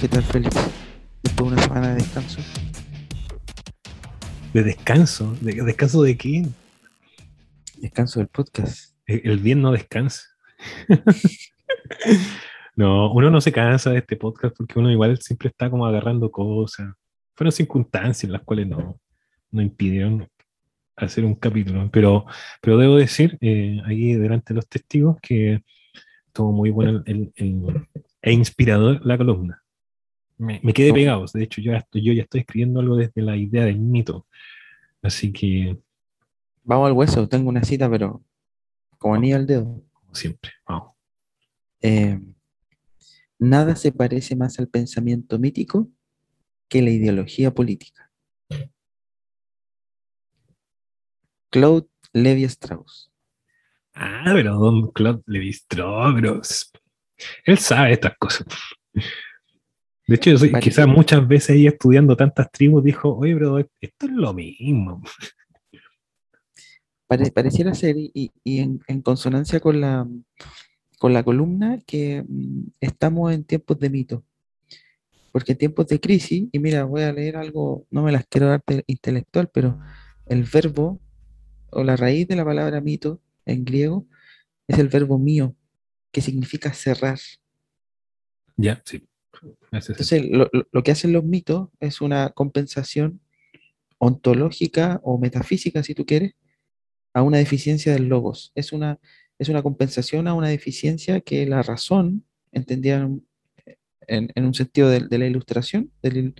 ¿Qué tal, Félix? Después de una semana de descanso. ¿De descanso? ¿De descanso de qué? Descanso del podcast. El, el bien no descansa. no, uno no se cansa de este podcast porque uno igual siempre está como agarrando cosas. Fueron circunstancias en las cuales no, no impidieron hacer un capítulo. Pero, pero debo decir, eh, ahí delante de los testigos, que estuvo muy bueno el, el- e inspirador la columna. Me, me quedé pegado. De hecho, yo, ya estoy, yo ya estoy escribiendo algo desde la idea del mito. Así que, Vamos al hueso, tengo una cita, pero como anillo al dedo. como siempre, vamos. Eh, nada se parece más al pensamiento mítico que la ideología política. Claude Levi Strauss. Ah, pero Don Claude Levi-Strauss, pero s- él sabe estas cosas. De hecho, yo soy- quizás muchas veces ahí estudiando tantas tribus dijo, oye, pero esto es lo mismo. Pare- pareciera ser, y, en, en consonancia con la, con la columna, que mm, estamos en tiempos de mito. Porque en tiempos de crisis, y mira, voy a leer algo, no me las quiero dar intelectual, pero el verbo o la raíz de la palabra mito en griego es el verbo mío, que significa cerrar. Ya, sí. Entonces, lo, lo- que hacen los mitos es una compensación ontológica o metafísica, si tú quieres, a una deficiencia del logos. Es una, es una compensación a una deficiencia que la razón, entendida en, en- en un sentido de, de la ilustración del,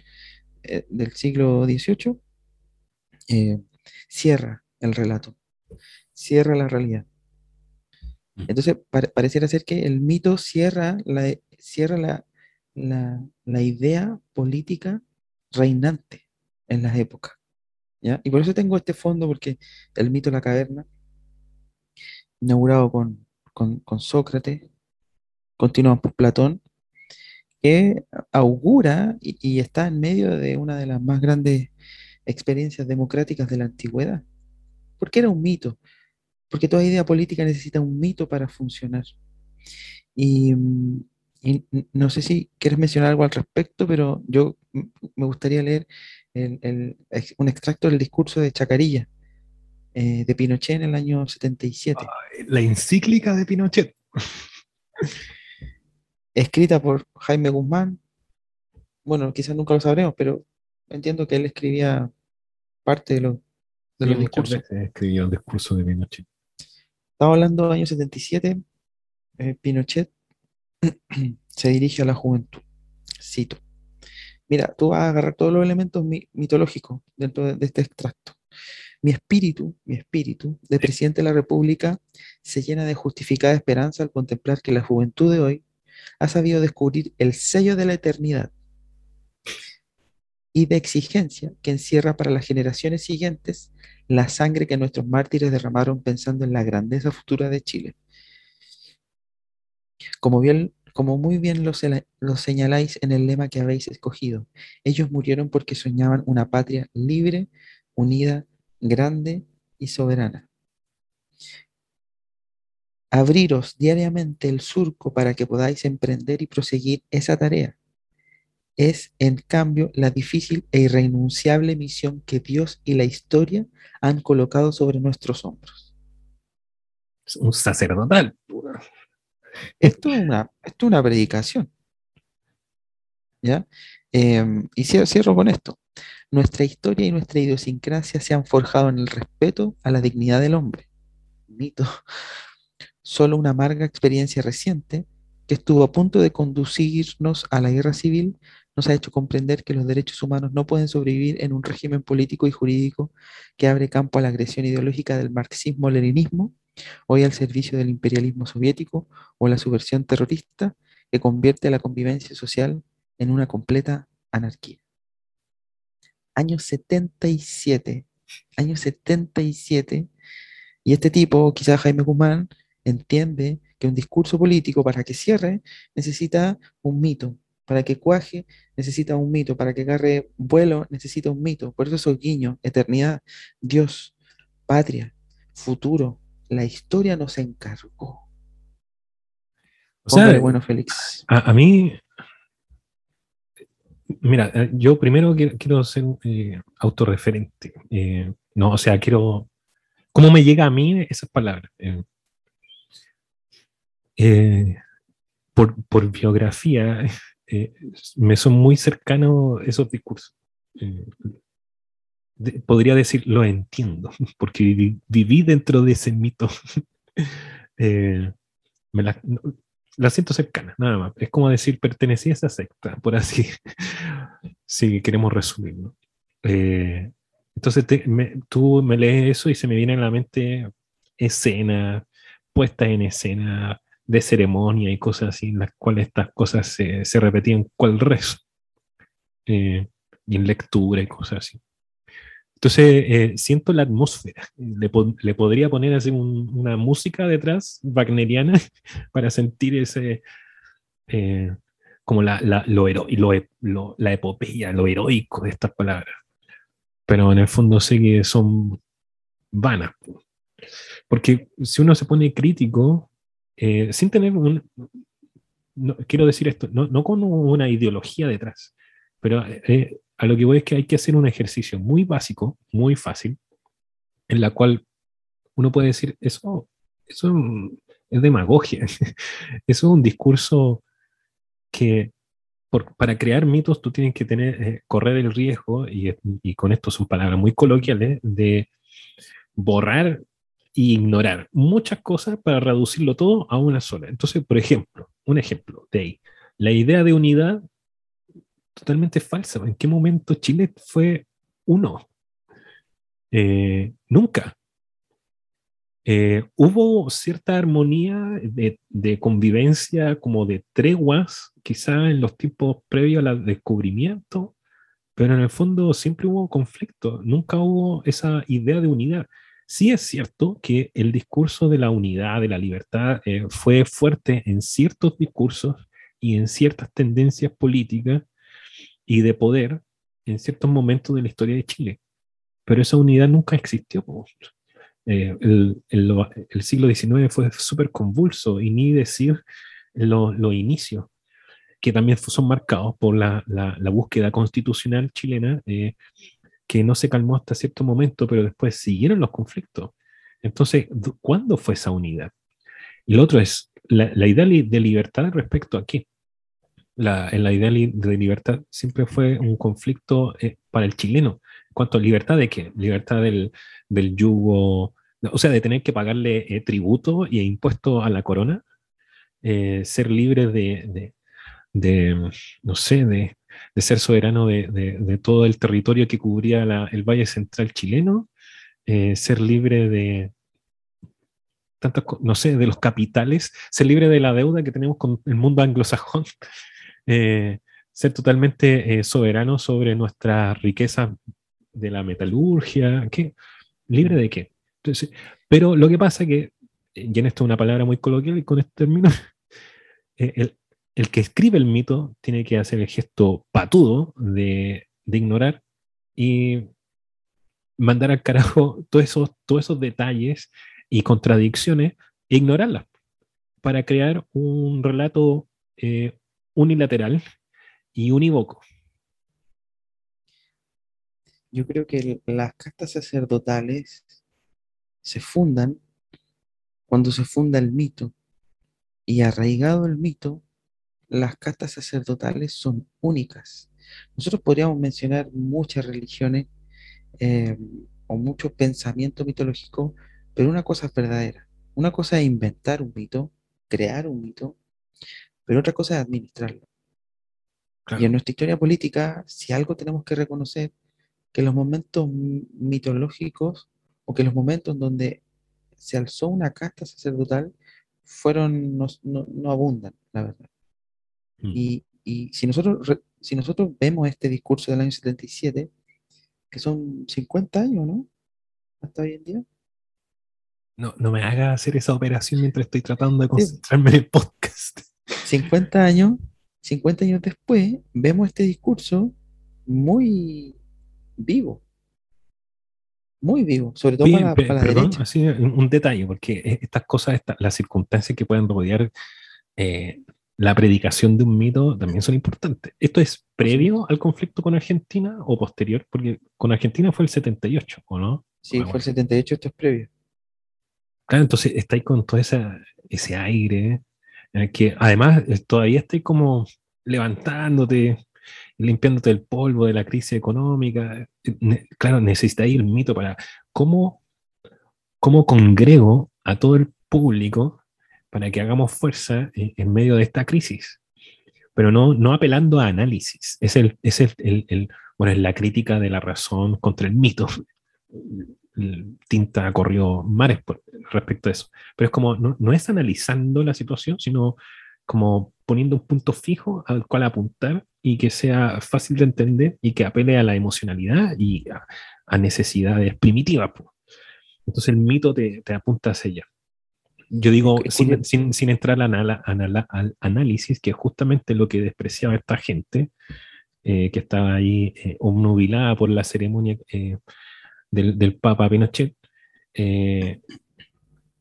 eh, del siglo XVIII, eh, cierra el relato, cierra la realidad. Entonces, pare- pareciera ser que el mito cierra la, cierra la, la, la idea política reinante en las épocas. ¿ya? Y por eso tengo este fondo, porque el mito de la caverna, inaugurado con, con, Sócrates, continuamos por Platón, que augura y, y está en medio de una de las más grandes experiencias democráticas de la antigüedad. ¿Por qué era un mito? Porque toda idea política necesita un mito para funcionar. Y, mm, y no sé si quieres mencionar algo al respecto, pero yo me gustaría leer el- el ex- un extracto del discurso de Chacarilla, eh, de Pinochet en el año 77, La encíclica de Pinochet. escrita por Jaime Guzmán. Bueno, quizás nunca lo sabremos, pero entiendo que él escribía parte de, lo- de Sí, los discursos. escribió el discurso de Pinochet. Estamos hablando del año 77, eh, Pinochet se dirige a la juventud. Cito. Mira, tú vas a agarrar todos los elementos mi- mitológicos dentro de, de este extracto. Mi espíritu, mi espíritu de presidente de la República se llena de justificada esperanza al contemplar que la juventud de hoy ha sabido descubrir el sello de la eternidad y de exigencia que encierra para las generaciones siguientes la sangre que nuestros mártires derramaron pensando en la grandeza futura de Chile. Como, bien- como muy bien lo, lo señaláis en el lema que habéis escogido, ellos murieron porque soñaban una patria libre, unida, grande y soberana. Abriros diariamente el surco para que podáis emprender y proseguir esa tarea. Es, en cambio, la difícil e irrenunciable misión que Dios y la historia han colocado sobre nuestros hombros. Un sacerdotal. Esto es una, esto es una predicación. ¿Ya? Em, y cier- cierro con esto. Nuestra historia y nuestra idiosincrasia se han forjado en el respeto a la dignidad del hombre. Mito. Solo una amarga experiencia reciente que estuvo a punto de conducirnos a la guerra civil nos ha hecho comprender que los derechos humanos no pueden sobrevivir en un régimen político y jurídico que abre campo a la agresión ideológica del marxismo-leninismo, hoy al servicio del imperialismo soviético o la subversión terrorista que convierte la convivencia social en una completa anarquía. Año 77, año 77, y este tipo, quizás Jaime Guzmán, entiende que un discurso político para que cierre necesita un mito, para que cuaje necesita un mito, para que agarre vuelo necesita un mito. Por eso esos guiños, eternidad, Dios, patria, futuro, la historia nos encargó. O sea, Póngale bueno, Félix. a, a mí, Mira, eh, yo primero quiero, ser eh, autorreferente. Eh, no, o sea, quiero. ¿Cómo me llega a mí esas palabras? por, biografía, me son muy cercanos esos discursos. podría decir, lo entiendo, porque viví, dentro de ese mito. me la, la siento cercana, nada más. Es como decir, pertenecí a esa secta, por así, si queremos resumirlo. Eh, entonces tú me lees eso y se me viene a la mente escena, puesta en escena de ceremonia y cosas así, en las cuales estas cosas se, se repetían cual rezo. Eh, y en lectura y cosas así. Entonces, eh, siento la atmósfera. Le, podría poner así una música detrás, wagneriana, para sentir ese, eh, como la, la, lo, lo, la epopeya, lo heroico de estas palabras. Pero en el fondo sé que son vanas. Porque si uno se pone crítico, eh, sin tener un... quiero decir esto, no, no, con una ideología detrás, pero a lo que voy es que hay que hacer un ejercicio muy básico, muy fácil, en la cual uno puede decir, eso, eso es demagogia, eso es un discurso que para crear mitos tú tienes que tener, eh, correr el riesgo, y, con esto son palabras muy coloquiales, de borrar e ignorar muchas cosas para reducirlo todo a una sola. Entonces, por ejemplo, un ejemplo de ahí, la idea de unidad totalmente falsa. ¿En qué momento Chile fue uno? Eh, nunca. Eh, hubo cierta armonía de, convivencia, como de treguas, quizá en los tiempos previos al descubrimiento, pero en el fondo siempre hubo conflicto, nunca hubo esa idea de unidad. Sí es cierto que el discurso de la unidad, de la libertad, eh, fue fuerte en ciertos discursos y en ciertas tendencias políticas, y de poder en ciertos momentos de la historia de Chile. Pero esa unidad nunca existió. Eh, el, siglo XIX fue súper convulso y ni decir los inicios, que también son marcados por la, la, búsqueda constitucional chilena, eh, que no se calmó hasta cierto momento, pero después siguieron los conflictos. Entonces, ¿cuándo fue esa unidad? Y lo otro es la, la idea de libertad respecto a qué la, la idea de libertad siempre fue un conflicto eh, para el chileno. En cuanto libertad de qué? Libertad del, del yugo, o sea, de tener que pagarle eh, tributo y impuesto a la corona, eh, ser libre de, de, no sé, de, de ser soberano de, de, todo el territorio que cubría el Valle Central chileno, ser libre de, tantas, no sé, de los capitales, ser libre de la deuda que tenemos con el mundo anglosajón, eh, ser totalmente eh, soberano sobre nuestra riqueza de la metalurgia, ¿qué? ¿Libre de qué? Entonces, pero lo que pasa es que, eh, y en esto es una palabra muy coloquial y con este término, el, el, que escribe el mito tiene que hacer el gesto patudo de, ignorar y mandar al carajo todos esos, todos esos detalles y contradicciones e ignorarlas para crear un relato eh, unilateral y unívoco. Yo creo que las castas sacerdotales se fundan cuando se funda el mito. Y arraigado el mito, las castas sacerdotales son únicas. Nosotros podríamos mencionar muchas religiones eh, o muchos pensamientos mitológicos, pero una cosa es verdadera. Una cosa es inventar un mito, crear un mito, pero otra cosa es administrarlo. Y en nuestra historia política, si algo tenemos que reconocer, que los momentos mitológicos o que los momentos donde se alzó una casta sacerdotal fueron, no, no, abundan, la verdad. Mm. Y, y, si, nosotros, si nosotros vemos este discurso del año 77, que son 50 años, ¿no? Hasta hoy en día. No, no me haga hacer esa operación mientras estoy tratando de concentrarme en el podcast. 50 años, 50 años después, vemos este discurso muy vivo. Muy vivo, sobre todo para, la derecha. un detalle, porque e, estas cosas, las circunstancias que pueden rodear eh, la predicación de un mito también son importantes. ¿Esto es previo al conflicto con Argentina o posterior? Porque con Argentina fue el 78, ¿o no? Sí, fue el 78, esto es previo. Claro, entonces estáis con todo ese aire, eh, que además eh, todavía estáis como levantándote, limpiándote el polvo de la crisis económica. Eh, claro, necesitáis el mito para cómo, cómo congrego a todo el público para que hagamos fuerza en, medio de esta crisis. Pero no, no apelando a análisis. Es, el, es el, bueno, es la crítica de la razón contra el mito. Tinta corrió mares respecto a eso. Pero es como, no, no, es analizando la situación, sino como poniendo un punto fijo al cual apuntar y que sea fácil de entender y que apele a la emocionalidad y a, necesidades primitivas. Entonces el mito te, te apunta hacia ella. Yo digo, sin, sin, sin, entrar al, análisis, que es justamente lo que despreciaba esta gente, eh, que estaba ahí eh, obnubilada por la ceremonia eh, del, del, Papa Pinochet, eh,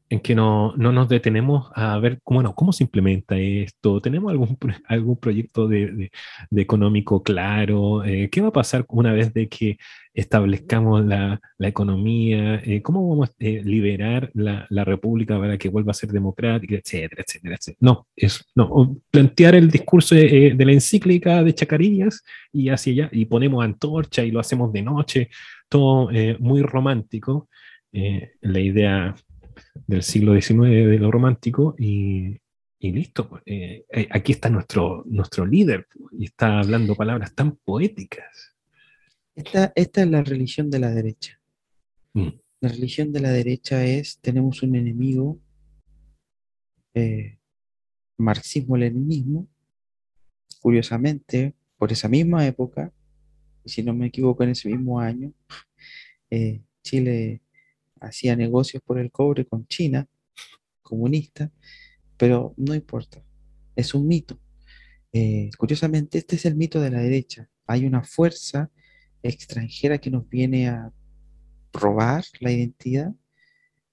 en que no, no, nos detenemos a ver cómo, bueno, cómo se implementa esto, tenemos algún, algún proyecto de, de, económico claro, eh, qué va a pasar una vez de que establezcamos la, la economía, eh, cómo vamos a eh, liberar la, la, república para que vuelva a ser democrática, etcétera, etcétera, etcétera. No, es, no, plantear el discurso de, de la encíclica de Chacarillas y hacia allá, y ponemos antorcha y lo hacemos de noche, todo muy romántico. la idea del siglo XIX de lo romántico y, listo. Pues, eh, eh, aquí está nuestro, nuestro líder y está hablando palabras tan poéticas. Esta, esta es la religión de la derecha. Mm. La religión de la derecha es, tenemos un enemigo, eh, marxismo-leninismo, curiosamente, por esa misma época, y si no me equivoco, en ese mismo año, Chile hacía negocios por el cobre con China, comunista, pero no importa, es un mito. Eh, curiosamente, este es el mito de la derecha. Hay una fuerza extranjera que nos viene a robar la identidad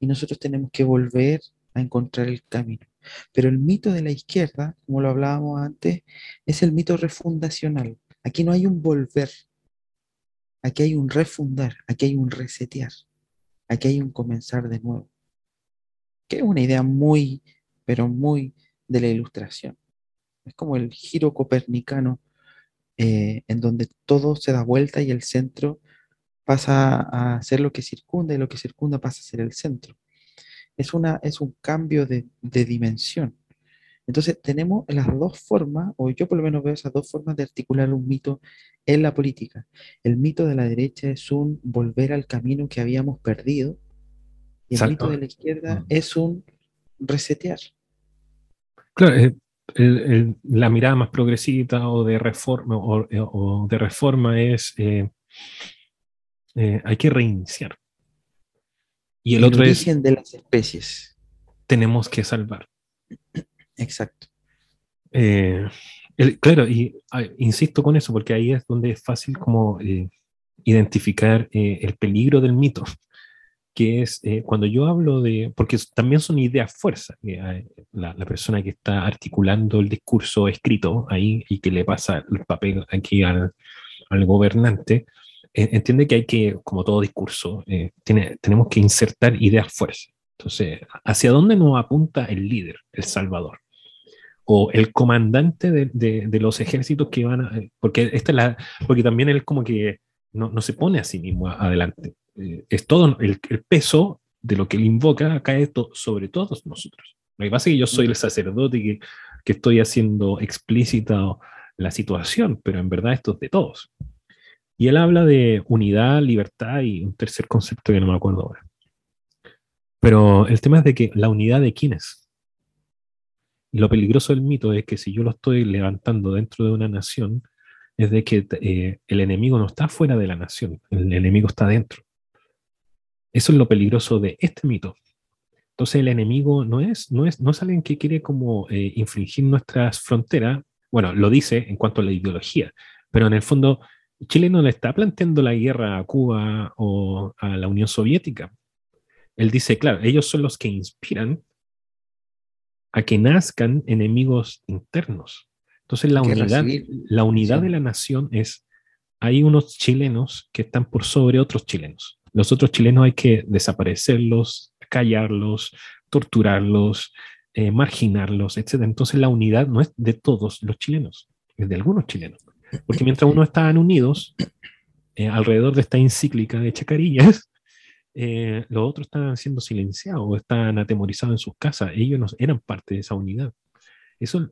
y nosotros tenemos que volver a encontrar el camino. Pero el mito de la izquierda, como lo hablábamos antes, es el mito refundacional. Aquí no hay un volver, aquí hay un refundar, aquí hay un resetear. Aquí hay un comenzar de nuevo, que es una idea muy, pero muy de la ilustración. Es como el giro copernicano eh, en donde todo se da vuelta y el centro pasa a ser lo que circunda y lo que circunda pasa a ser el centro. Es, una, es un cambio de, de dimensión. Entonces tenemos las dos formas, o yo por lo menos veo esas dos formas de articular un mito en la política. El mito de la derecha es un volver al camino que habíamos perdido y el mito de la izquierda mm. es un resetear. Claro, eh, la mirada más progresista o de reforma, o, eh, de reforma es eh, hay que reiniciar. Y el, otro es de las especies. Tenemos que salvar. Exacto. Eh, claro, y insisto con eso, porque ahí es donde es fácil como eh, identificar eh, el peligro del mito, que es cuando yo hablo de, porque también son ideas fuerza, la, persona que está articulando el discurso escrito ahí y que le pasa el papel aquí al, al gobernante, entiende que hay que, como todo discurso, tiene, tenemos que insertar ideas fuerza. Entonces, ¿hacia dónde nos apunta el líder, el salvador? O el comandante de, de, los ejércitos que van a, porque esta es la, porque también él como que no, no se pone a sí mismo adelante. Eh, es todo el, peso de lo que él invoca cae sobre todos nosotros. Lo que pasa es que yo soy el sacerdote que, que estoy haciendo explícita la situación, pero en verdad esto es de todos. Y él habla de unidad, libertad y un tercer concepto que no me acuerdo ahora. Pero el tema es de que la unidad de quiénes lo peligroso del mito es que si yo lo estoy levantando dentro de una nación, es de que eh, el enemigo no está fuera de la nación, el enemigo está dentro. Eso es lo peligroso de este mito. Entonces el enemigo no es, no es, no es alguien que quiere como eh, infringir nuestras fronteras, bueno, lo dice en cuanto a la ideología, pero en el fondo Chile no le está planteando la guerra a Cuba o a la Unión Soviética. Él dice, claro, ellos son los que inspiran a que nazcan enemigos internos. Entonces la unidad, la unidad de la nación es, hay unos chilenos que están por sobre otros chilenos. Los otros chilenos hay que desaparecerlos, callarlos, torturarlos, eh, marginarlos, etc. Entonces la unidad no es de todos los chilenos, es de algunos chilenos. Porque mientras unos estaban unidos eh, alrededor de esta encíclica de Chacarillas, eh, los otros estaban siendo silenciados, estaban atemorizados en sus casas. Ellos no eran parte de esa unidad. Eso,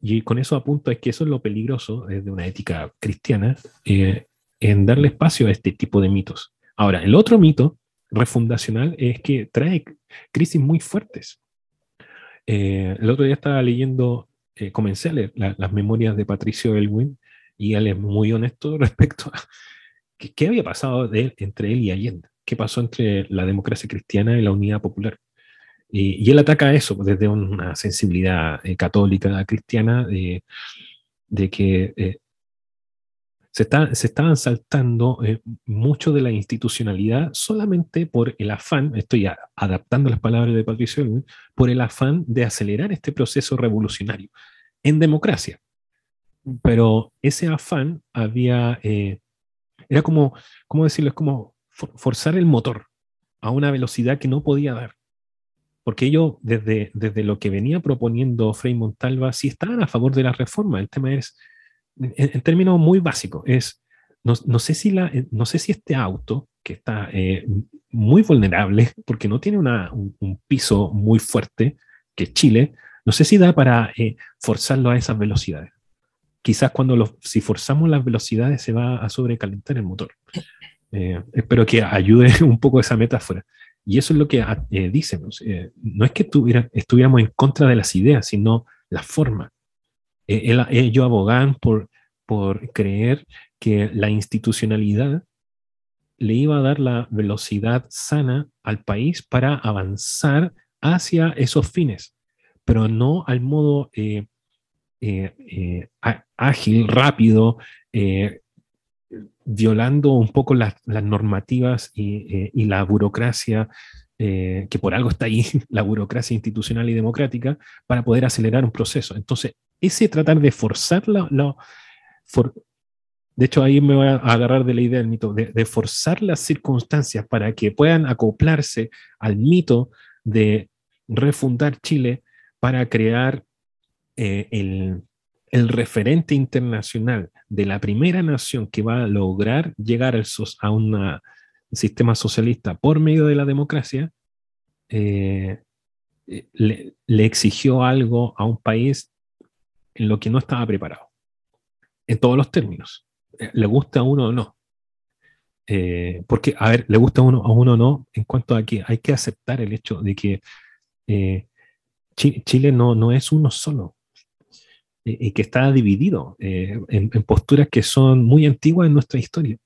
y con eso apunto es que eso es lo peligroso desde una ética cristiana, en darle espacio a este tipo de mitos. Ahora, el otro mito refundacional es que trae crisis muy fuertes. Eh, el otro día estaba leyendo, eh, comencé a leer las memorias de Patricio Elwin y él es muy honesto respecto a qué, había pasado de entre él y Allende, qué pasó entre la democracia cristiana y la unidad popular. Y, él ataca eso desde una sensibilidad eh, católica cristiana de, de que se, estaban saltando eh, mucho de la institucionalidad solamente por el afán, estoy adaptando las palabras de Patricio, por el afán de acelerar este proceso revolucionario en democracia. Pero ese afán había, eh, era como, ¿cómo decirlo? Es como forzar el motor a una velocidad que no podía dar. Porque ellos, desde, desde lo que venía proponiendo Frei Montalva, sí estaban a favor de la reforma. El tema es, en, términos muy básicos, es, no, no, sé si la, eh, no sé si este auto, que está eh, muy vulnerable, porque no tiene una, un, piso muy fuerte, que es Chile, no sé si da para eh, forzarlo a esas velocidades. Quizás cuando lo, si forzamos las velocidades se va a sobrecalentar el motor. Espero que ayude un poco esa metáfora. Y eso es lo que dicen. no es que estuviéramos en contra de las ideas, sino la forma. ellos abogan por por creer que la institucionalidad le iba a dar la velocidad sana al país para avanzar hacia esos fines, pero no al modo eh, eh, eh, ágil, rápido, violando un poco las, normativas y, y, la burocracia, que por algo está ahí, la burocracia institucional y democrática, para poder acelerar un proceso. Entonces, ese tratar de forzar la, de hecho, ahí me voy a agarrar de la idea del mito, de, forzar las circunstancias para que puedan acoplarse al mito de refundar Chile para crear eh, el, referente internacional de la primera nación que va a lograr llegar a un sistema socialista por medio de la democracia, eh, le, exigió algo a un país en lo que no estaba preparado en todos los términos. Eh, le gusta a uno o no. Eh, porque, a ver, le gusta a uno, a uno o no, en cuanto a que hay que aceptar el hecho de que Chile no, no es uno solo y que está dividido en, posturas que son muy antiguas en nuestra historia.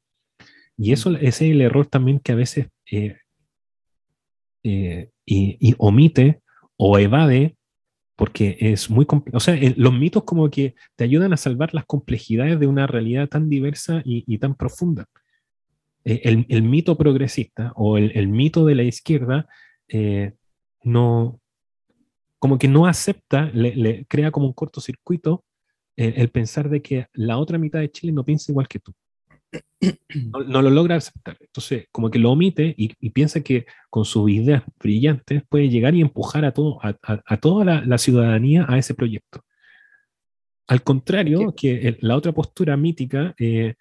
Y eso ese es el error también que a veces y omite o evade porque es muy complejo. O sea, los mitos como que te ayudan a salvar las complejidades de una realidad tan diversa y, tan profunda. Eh, el, mito progresista o el, mito de la izquierda eh, no, como que no acepta, le, crea como un cortocircuito eh, el pensar de que la otra mitad de Chile no piensa igual que tú no, lo logra aceptar. Entonces, como que lo omite y, piensa que con sus ideas brillantes puede llegar y empujar a, todo, a, toda la, ciudadanía a ese proyecto. Al contrario, que la otra postura mítica eh,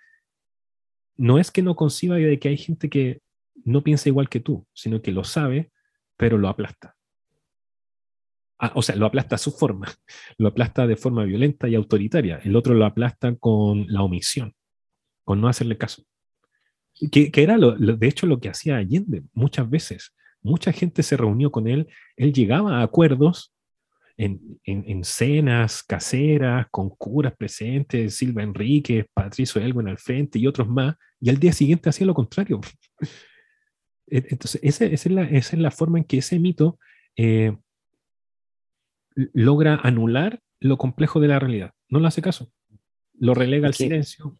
no es que no conciba de que hay gente que no piensa igual que tú, sino que lo sabe, pero lo aplasta. Ah, o sea, lo aplasta a su forma, lo aplasta de forma violenta y autoritaria. El otro lo aplasta con la omisión con no hacerle caso. Que, era, lo, de hecho, lo que hacía Allende muchas veces. Mucha gente se reunió con él, él llegaba a acuerdos en, en, cenas caseras, con curas presentes, Silva Enrique, Patricio Elwin al frente y otros más, y al día siguiente hacía lo contrario. E, entonces, esa, es la, esa, es la, forma en que ese mito eh, logra anular lo complejo de la realidad. No le hace caso. Lo relega al silencio,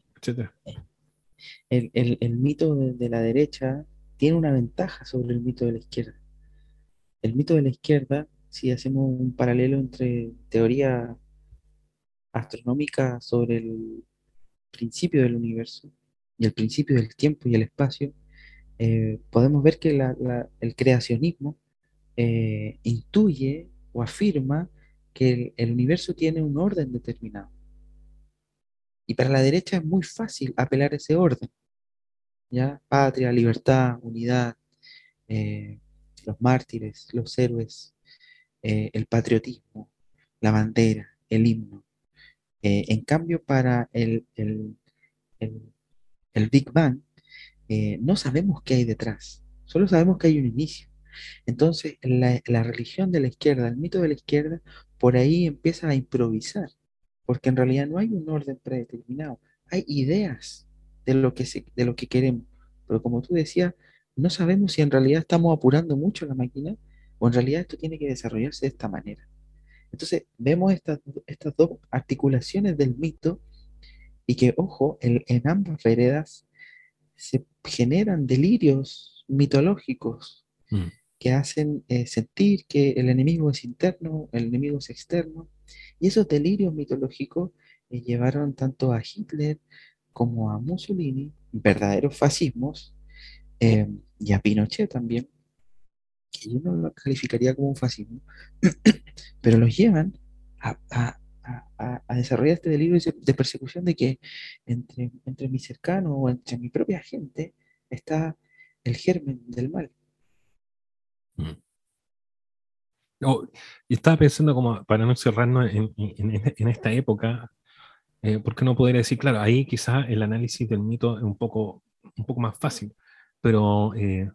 el, mito de, la derecha tiene una ventaja sobre el mito de la izquierda. El mito de la izquierda si hacemos un paralelo entre teoría astronómica sobre el principio del universo y el principio del tiempo y el espacio, eh, podemos ver que el creacionismo eh, intuye o afirma que el, universo tiene un orden determinado. Y para la derecha es muy fácil apelar a ese orden. ¿ya? Patria, libertad, unidad, eh, los mártires, los héroes, el patriotismo, la bandera, el himno. en cambio, para el, el, el Big Bang, eh, no sabemos qué hay detrás, solo sabemos que hay un inicio. Entonces, la, religión de la izquierda, el mito de la izquierda, por ahí empieza a improvisar, porque en realidad no hay un orden predeterminado, hay ideas de lo que, de lo que queremos, pero como tú decías, no sabemos si en realidad estamos apurando mucho la máquina o en realidad esto tiene que desarrollarse de esta manera. Entonces, vemos estas, estas dos articulaciones del mito y que, ojo, en, en ambas veredas se generan delirios mitológicos mm. Que hacen sentir que el enemigo es interno, el enemigo es externo. Y esos delirios mitológicos eh, llevaron tanto a Hitler como a Mussolini, verdaderos fascismos, eh, y a Pinochet también, que yo no lo calificaría como un fascismo, pero los llevan a, a, desarrollar este delirio de persecución de que entre, entre mi cercano o entre mi propia gente está el germen del mal. Mm. Oh, estaba pensando como, para no encerrarnos en, en, esta época, eh, ¿por qué no podría decir, claro, ahí quizás el análisis del mito es un poco, un poco más fácil, pero eh,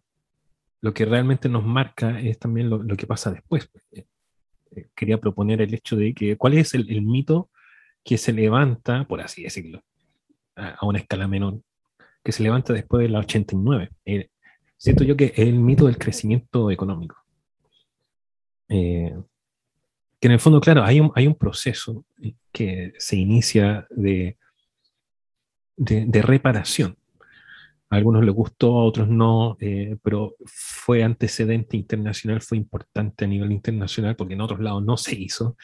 lo que realmente nos marca es también lo, que pasa después. Eh, quería proponer el hecho de que cuál es el, mito que se levanta, por así decirlo, a, una escala menor, que se levanta después de la 89. Eh, siento yo que es el mito del crecimiento económico. Eh, que en el fondo, claro, hay un, hay un proceso que se inicia de, de reparación a algunos les gustó, a otros no, eh, pero fue antecedente internacional, fue importante a nivel internacional porque en otros lados no se hizo.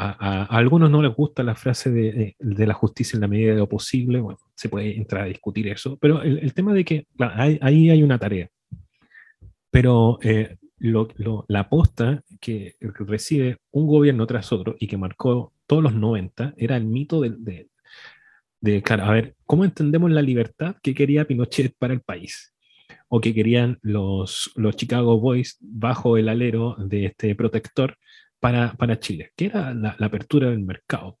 A, algunos no les gusta la frase de, la justicia en la medida de lo posible, bueno, se puede entrar a discutir eso, pero el, tema de que ahí hay una tarea. Pero eh, la aposta que recibe un gobierno tras otro y que marcó todos los 90 era el mito de, de, claro, a ver, ¿cómo entendemos la libertad que quería Pinochet para el país? O que querían los, los Chicago Boys bajo el alero de este protector para, para Chile, que era la, apertura del mercado,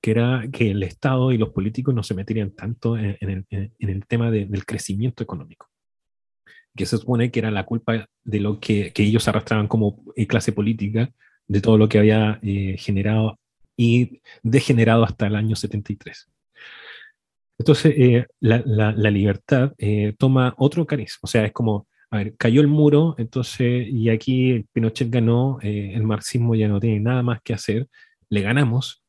que era que el Estado y los políticos no se meterían tanto en, el, en el, tema del crecimiento económico, que se supone que era la culpa de lo que, que ellos arrastraban como eh, clase política, de todo lo que había eh, generado y degenerado hasta el año 73. Entonces, eh, la, libertad eh, toma otro cariz. O sea, es como, a ver, cayó el muro, entonces, y aquí Pinochet ganó, eh, el marxismo ya no tiene nada más que hacer, le ganamos.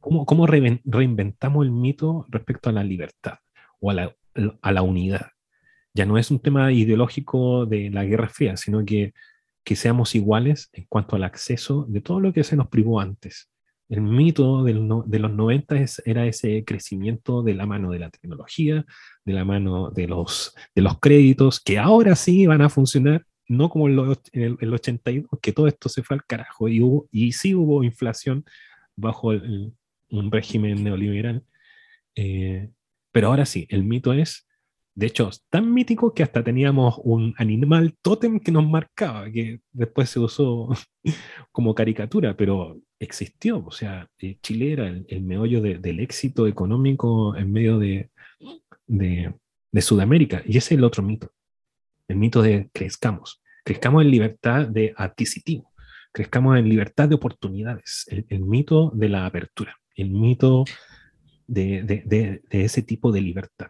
¿Cómo, reinventamos el mito respecto a la libertad o a la, a la unidad? Ya no es un tema ideológico de la Guerra Fría, sino que, que seamos iguales en cuanto al acceso de todo lo que se nos privó antes el mito de los 90 era ese crecimiento de la mano de la tecnología, de la mano de los, créditos, que ahora sí van a funcionar, no como en, el, 82, que todo esto se fue al carajo y, hubo, y sí hubo inflación bajo un régimen neoliberal. Eh, pero ahora sí, el mito es de hecho, tan mítico que hasta teníamos un animal tótem que nos marcaba, que después se usó como caricatura, pero existió. O sea, eh, Chile era el, meollo del éxito económico en medio de, Sudamérica. Y ese es el otro mito. El mito de crezcamos. Crezcamos en libertad de adquisitivo. Crezcamos en libertad de oportunidades. El, mito de la apertura. El mito de, de ese tipo de libertad.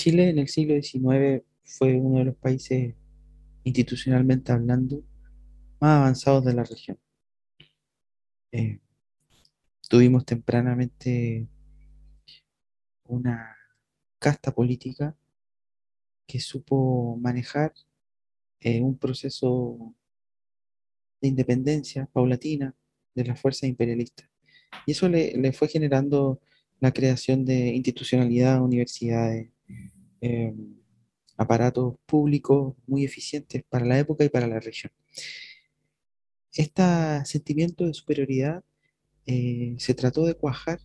Chile en el siglo XIX fue uno de los países institucionalmente hablando más avanzados de la región. Eh, tuvimos tempranamente una casta política que supo manejar eh, un proceso de independencia paulatina de las fuerzas imperialistas. Y eso le, fue generando la creación de institucionalidad, universidades, eh, aparatos públicos muy eficientes para la época y para la región. Este sentimiento de superioridad eh, se trató de cuajar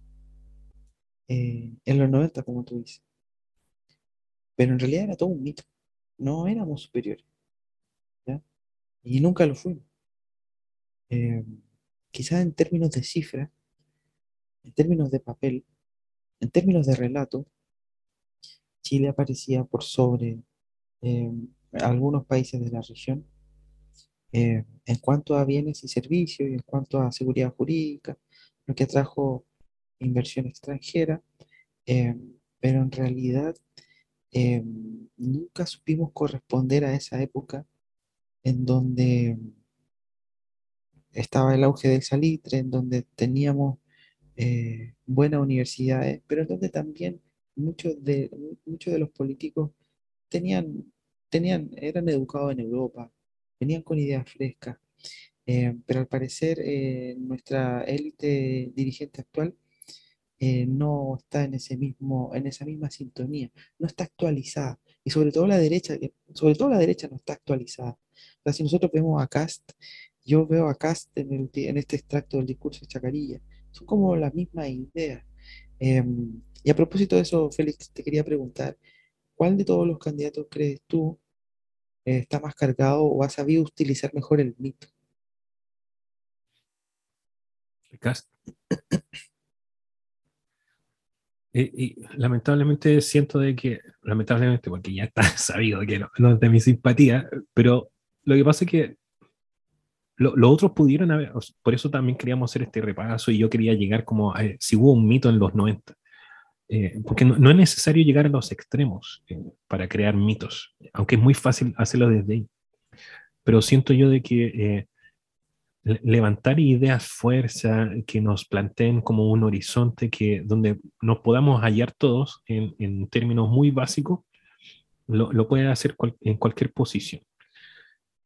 eh, en los 90, como tú dices. Pero en realidad era todo un mito. No éramos superiores. Y nunca lo fuimos. Eh, quizás en términos de cifra, en términos de papel, en términos de relato, Chile aparecía por sobre eh, algunos países de la región eh, en cuanto a bienes y servicios y en cuanto a seguridad jurídica, lo que atrajo inversión extranjera, pero en realidad nunca supimos corresponder a esa época en donde estaba el auge del salitre, en donde teníamos eh, buenas universidades, pero en donde también muchos de, muchos de los políticos tenían, tenían, eran educados en Europa, venían con ideas frescas, eh, pero al parecer eh, nuestra élite dirigente actual no está en, ese mismo, en esa misma sintonía, no está actualizada, y sobre todo la derecha, sobre todo la derecha no está actualizada si nosotros vemos a Cast, yo veo a Cast en, este extracto del discurso de Chacarilla, son como las mismas ideas. Y a propósito de eso, Félix, te quería preguntar, ¿cuál de todos los candidatos crees tú eh, está más cargado o ha sabido utilizar mejor el mito? Y, lamentablemente siento de que, lamentablemente, porque ya está sabido que no, es de mi simpatía, pero lo que pasa es que los otros pudieron haber, por eso también queríamos hacer este repaso y yo quería llegar como a, si hubo un mito en los 90. Eh, porque no, es necesario llegar a los extremos eh, para crear mitos, aunque es muy fácil hacerlo desde ahí. Pero siento yo de que eh, levantar ideas fuerza que nos planteen como un horizonte que donde nos podamos hallar todos en, en términos muy básicos, lo, lo puede hacer en cualquier posición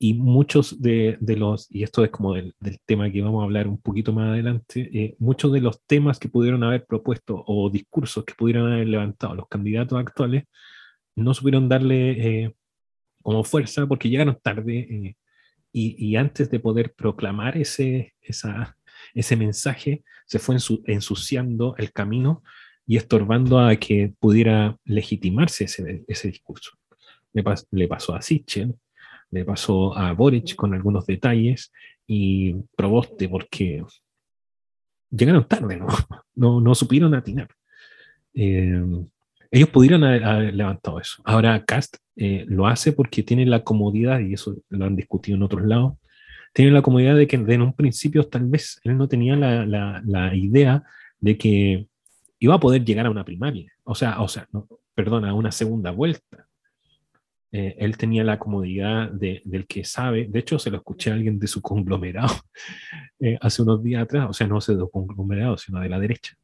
y muchos de, de, los, y esto es como del, del, tema que vamos a hablar un poquito más adelante, eh, muchos de los temas que pudieron haber propuesto o discursos que pudieron haber levantado los candidatos actuales no supieron darle eh, como fuerza porque llegaron tarde eh, y, y, antes de poder proclamar ese, esa, ese mensaje se fue ensuciando el camino y estorbando a que pudiera legitimarse ese, ese discurso. Le, le pasó a Sichel, le pasó a Boric con algunos detalles y Proboste porque llegaron tarde, ¿no? No, no supieron atinar. Eh, ellos pudieron haber, levantado eso. Ahora Cast eh, lo hace porque tiene la comodidad, y eso lo han discutido en otros lados, tiene la comodidad de que en un principio tal vez él no tenía la, la, idea de que iba a poder llegar a una primaria, o sea, o sea, perdón, a una segunda vuelta. Eh, él tenía la comodidad de, del que sabe, de hecho se lo escuché a alguien de su conglomerado eh, hace unos días atrás, o sea, no de su conglomerado, sino de la derecha.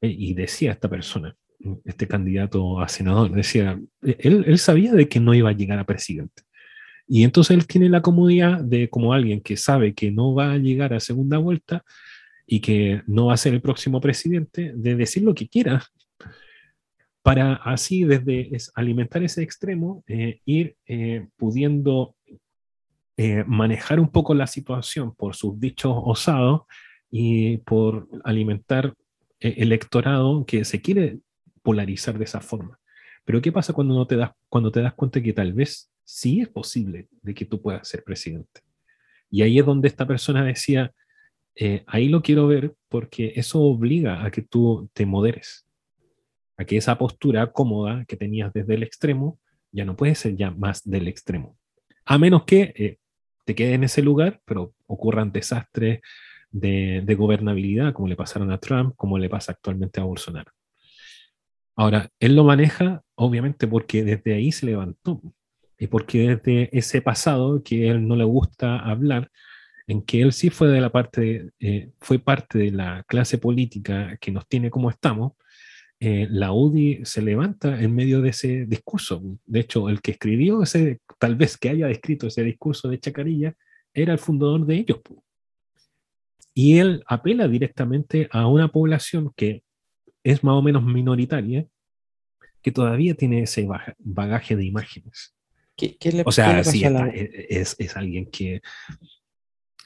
Eh, y decía esta persona, este candidato a senador, decía, él, él sabía de que no iba a llegar a presidente. Y entonces él tiene la comodidad de, como alguien que sabe que no va a llegar a segunda vuelta y que no va a ser el próximo presidente, de decir lo que quiera para así desde alimentar ese extremo, eh, ir eh, pudiendo eh, manejar un poco la situación por sus dichos osados y por alimentar electorado que se quiere polarizar de esa forma. Pero ¿qué pasa cuando, no te, das, cuando te das cuenta que tal vez sí es posible de que tú puedas ser presidente? Y ahí es donde esta persona decía, ahí lo quiero ver porque eso obliga a que tú te moderes a que esa postura cómoda que tenías desde el extremo ya no puede ser ya más del extremo. A menos que eh, te quede en ese lugar, pero ocurran desastres de, de, gobernabilidad, como le pasaron a Trump, como le pasa actualmente a Bolsonaro. Ahora, él lo maneja, obviamente, porque desde ahí se levantó y porque desde ese pasado que él no le gusta hablar, en que él sí fue de la parte, eh, fue parte de la clase política que nos tiene como estamos, eh, la UDI se levanta en medio de ese discurso. De hecho, el que escribió ese, tal vez que haya escrito ese discurso de Chacarilla, era el fundador de ellos. Y él apela directamente a una población que es más o menos minoritaria, que todavía tiene ese bagaje de imágenes. o sea, sí, es, es, alguien que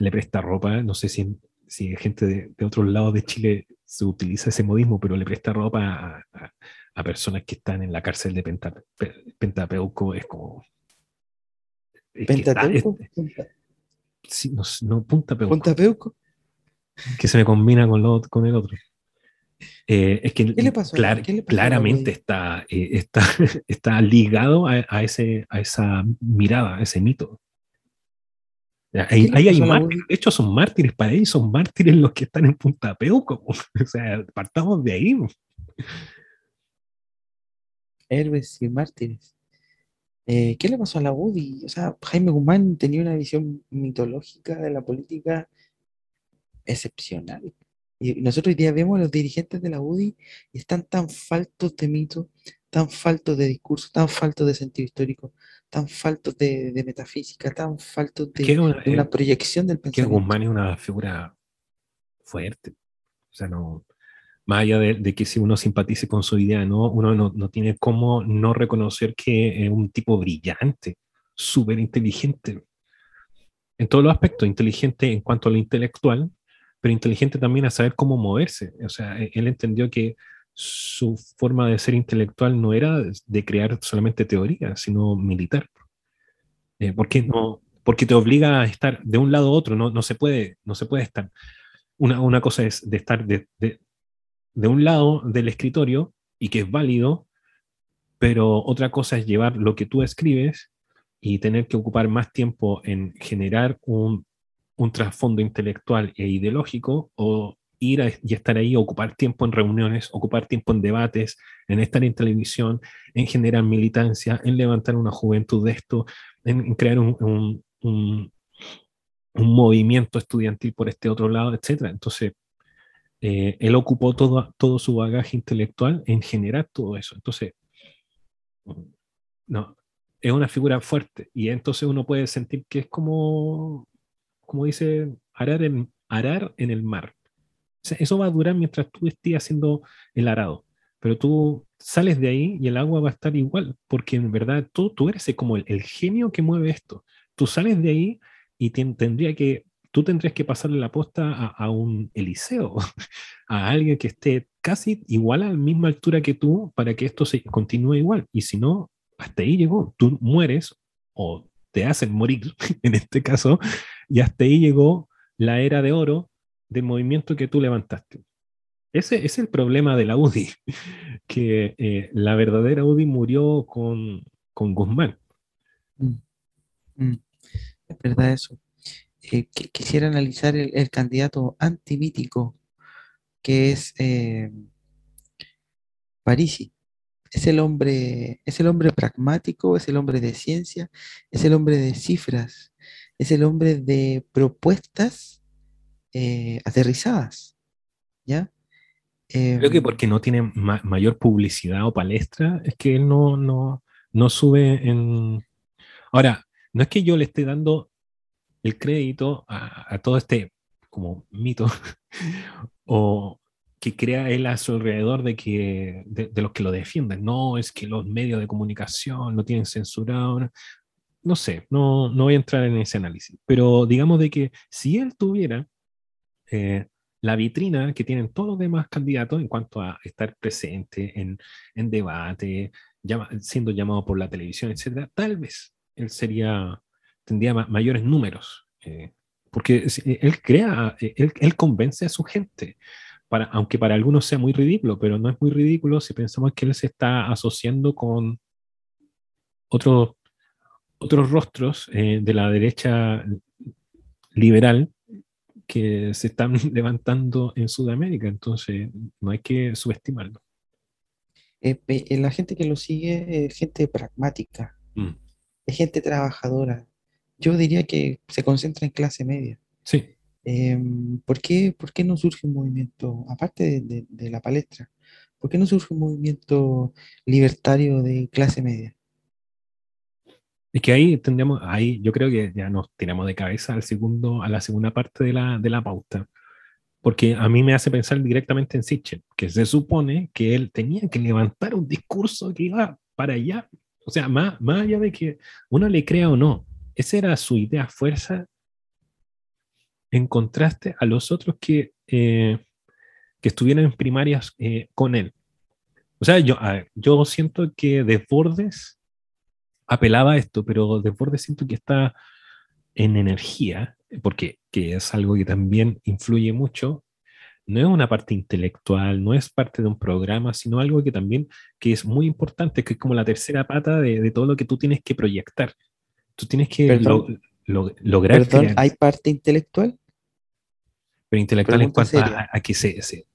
le presta ropa, no sé si, si gente de, de otros lados de Chile se utiliza ese modismo, pero le presta ropa a, a, personas que están en la cárcel de Pentapeuco, es como... ¿Pentateuco? sí, no, no, Punta Peuco. Que se me combina con, lo, con el otro. Eh, es que ¿Qué le pasó? claramente está, eh, está, está ligado a, a, ese, a esa mirada, a ese mito. Ahí, hay de hecho son mártires para ellos, son mártires los que están en Punta Peuco. O sea, partamos de ahí. Héroes y mártires. Eh, ¿Qué le pasó a la UDI? O sea, Jaime Guzmán tenía una visión mitológica de la política excepcional. Y nosotros hoy día vemos a los dirigentes de la UDI y están tan faltos de mito, tan faltos de discurso, tan faltos de sentido histórico, tan faltos de, metafísica, tan faltos de, una, eh, proyección del pensamiento. Que Guzmán es una figura fuerte. O sea, no, más allá de, que si uno simpatice con su idea, ¿no? uno no, tiene cómo no reconocer que es un tipo brillante, súper inteligente, en todos los aspectos, inteligente en cuanto a lo intelectual, pero inteligente también a saber cómo moverse. O sea, e, él entendió que su forma de ser intelectual no era de crear solamente teoría, sino militar. Eh, ¿Por qué no? Porque te obliga a estar de un lado a otro, no, no, se, puede, no se puede estar. Una, una cosa es de estar de, de, de, un lado del escritorio y que es válido, pero otra cosa es llevar lo que tú escribes y tener que ocupar más tiempo en generar un, un trasfondo intelectual e ideológico o ir y estar ahí, ocupar tiempo en reuniones, ocupar tiempo en debates, en estar en televisión, en generar militancia, en levantar una juventud de esto, en, crear un, un, movimiento estudiantil por este otro lado, etc. Entonces, eh, él ocupó todo, todo su bagaje intelectual en generar todo eso. Entonces, no, es una figura fuerte y entonces uno puede sentir que es como, como dice, arar en, arar en el mar eso va a durar mientras tú estés haciendo el arado. Pero tú sales de ahí y el agua va a estar igual, porque en verdad tú, tú eres como el, genio que mueve esto. Tú sales de ahí y tendría que, tú tendrías que pasarle la posta a, un Eliseo, a alguien que esté casi igual a la misma altura que tú para que esto se continúe igual. Y si no, hasta ahí llegó. Tú mueres o te hacen morir, en este caso, y hasta ahí llegó la era de oro del movimiento que tú levantaste. Ese es el problema de la UDI, que eh, la verdadera UDI murió con, con Guzmán. Mm. Mm. Es verdad eso. Eh, quisiera analizar el, candidato antimítico, que es eh, Parisi. Es el, hombre, es el hombre pragmático, es el hombre de ciencia, es el hombre de cifras, es el hombre de propuestas eh, aterrizadas. ¿Ya? Creo que em, porque no tiene mayor publicidad o palestra, es que él no, no, no sube en... Ahora, no es que yo le esté dando el crédito a, todo este como mito o que crea él a su alrededor de que de, los que lo defienden. No, es que los medios de comunicación lo tienen censurado. No sé, no, no voy a entrar en ese análisis. Pero digamos de que si él tuviera eh, la vitrina que tienen todos los demás candidatos en cuanto a estar presente en, en debate, siendo llamado por la televisión, etcétera, tal vez él sería, tendría mayores números, eh, porque él crea, él, él, convence a su gente, para, aunque para algunos sea muy ridículo, pero no es muy ridículo si pensamos que él se está asociando con otros otros rostros eh, de la derecha liberal que se están levantando en Sudamérica, entonces no hay que subestimarlo. Eh, eh, la gente que lo sigue es gente pragmática, mm. es gente trabajadora. Yo diría que se concentra en clase media. Sí. Em, ¿por, qué, ¿por, qué, no surge un movimiento, aparte de, de, la palestra, por qué no surge un movimiento libertario de clase media? Es que ahí tendríamos, ahí yo creo que ya nos tiramos de cabeza al segundo, a la segunda parte de la, de la pauta. Porque a mí me hace pensar directamente en Sitchin, que se supone que él tenía que levantar un discurso que iba para allá. O sea, más, más allá de que uno le crea o no, esa era su idea fuerza en contraste a los otros que, eh, que estuvieron en primarias eh, con él. O sea, yo, yo siento que Desbordes apelaba a esto, pero Desbordes siento que está en energía, porque que es algo que también influye mucho. No es una parte intelectual, no es parte de un programa, sino algo que también que es muy importante, que es como la tercera pata de, de todo lo que tú tienes que proyectar. Tú tienes que lograr... Perdón, ¿hay parte intelectual? Pero intelectual en cuanto a, que se...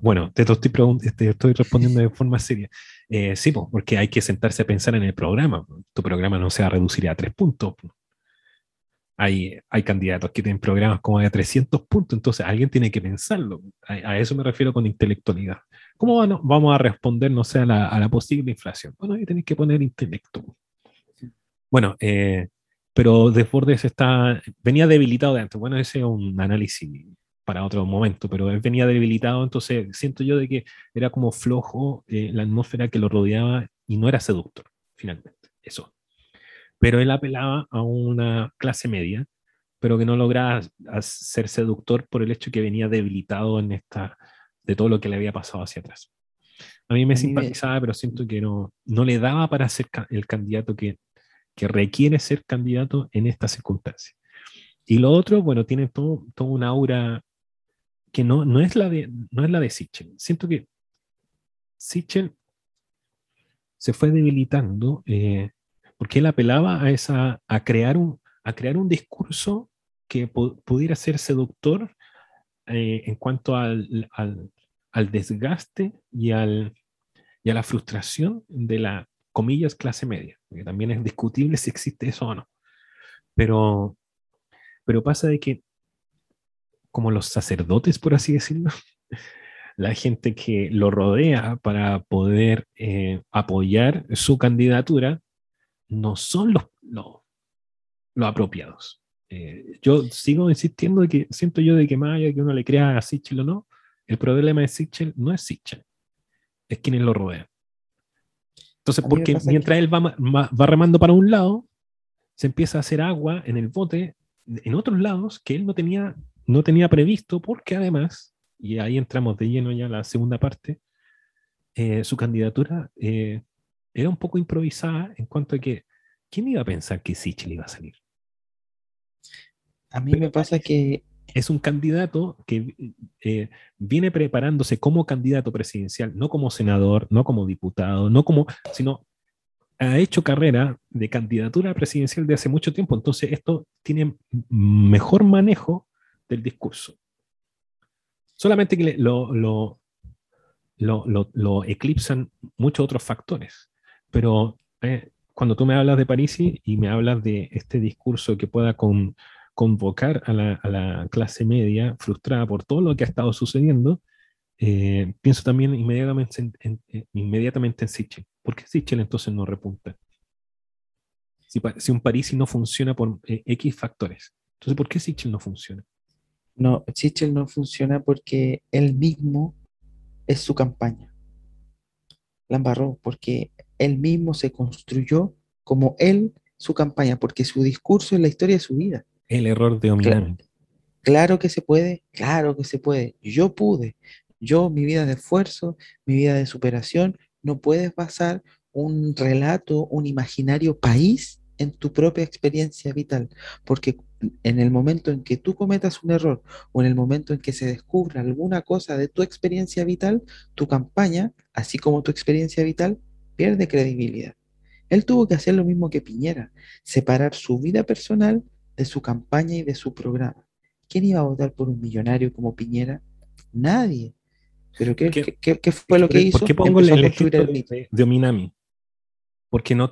bueno, te, estoy te estoy respondiendo de forma seria. Eh, sí, porque hay que sentarse a pensar en el programa. Tu programa no se va a reducir a tres puntos. Hay, candidatos que tienen programas como de 300 puntos, entonces alguien tiene que pensarlo. A, eso me refiero con intelectualidad. ¿Cómo vamos a responder, no sé, a la, posible inflación? Bueno, ahí tenéis que poner intelecto. Bueno, eh, pero Desbordes está, venía debilitado de antes. Bueno, ese es un análisis para otro momento, pero él venía debilitado, entonces siento yo de que era como flojo eh, la atmósfera que lo rodeaba y no era seductor, finalmente, eso. Pero él apelaba a una clase media, pero que no lograba ser seductor por el hecho que venía debilitado en esta, de todo lo que le había pasado hacia atrás. A mí me simpatizaba, pero siento que no, no le daba para ser el candidato que, que requiere ser candidato en estas circunstancias. Y lo otro, bueno, tiene todo, todo un aura que no, no, es la de, no es la de Sichel. Siento que Sichel se fue debilitando eh, porque él apelaba a, esa, a, crear un, a crear un discurso que pudiera ser seductor eh, en cuanto al, al, al desgaste y, al, y a la frustración de la, comillas, clase media, que también es discutible si existe eso o no. Pero, pero pasa de que como los sacerdotes, por así decirlo, la gente que lo rodea para poder eh, apoyar su candidatura, no son los, los, apropiados. Eh, yo sigo insistiendo de que siento yo de que más allá que uno le crea a Sichel o no, el problema de Sichel no es Sichel, es quienes lo rodean. Entonces, porque mientras él va, va remando para un lado, se empieza a hacer agua en el bote en otros lados que él no tenía no tenía previsto, porque además, y ahí entramos de lleno ya a la segunda parte, eh, su candidatura eh, era un poco improvisada en cuanto a que, ¿quién iba a pensar que Sichel iba a salir? A mí me pasa que... Es un candidato que eh, viene preparándose como candidato presidencial, no como senador, no como diputado, no como, sino ha hecho carrera de candidatura presidencial de hace mucho tiempo. Entonces, esto tiene mejor manejo del discurso. Solamente que lo, lo, lo, eclipsan muchos otros factores. Pero eh, cuando tú me hablas de París y me hablas de este discurso que pueda convocar a la, clase media frustrada por todo lo que ha estado sucediendo, eh, pienso también inmediatamente en, en Sichel. ¿Por qué Sichel entonces no repunta? Si, si un París no funciona por eh, X factores, entonces ¿por qué Sichel no funciona? No, Chichel no funciona porque él mismo es su campaña. La embarró porque él mismo se construyó como él su campaña, porque su discurso es la historia de su vida. El error de Ominami. Claro, que se puede, claro que se puede. Yo pude. Yo, mi vida de esfuerzo, mi vida de superación, no puedes basar un relato, un imaginario país en tu propia experiencia vital, porque en el momento en que tú cometas un error o en el momento en que se descubra alguna cosa de tu experiencia vital, tu campaña, así como tu experiencia vital, pierde credibilidad. Él tuvo que hacer lo mismo que Piñera, separar su vida personal de su campaña y de su programa. ¿Quién iba a votar por un millonario como Piñera? Nadie. ¿Pero qué, qué, fue lo que hizo? ¿Por qué pongo el ejemplo de, de? Porque no...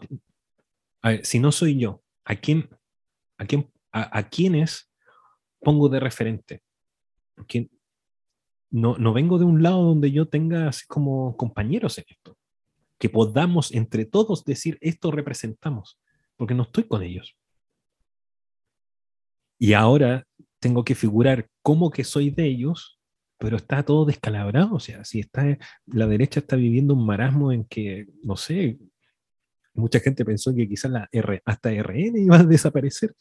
A ver, si no soy yo, ¿a quién, a quién a, quienes pongo de referente. Porque no, no vengo de un lado donde yo tenga así como compañeros en esto. Que podamos entre todos decir esto representamos. porque no estoy con ellos. Y ahora tengo que figurar como que soy de ellos, pero está todo descalabrado. O sea, si está, la derecha está viviendo un marasmo en que, no sé, mucha gente pensó que quizás la R, hasta RN iba a desaparecer.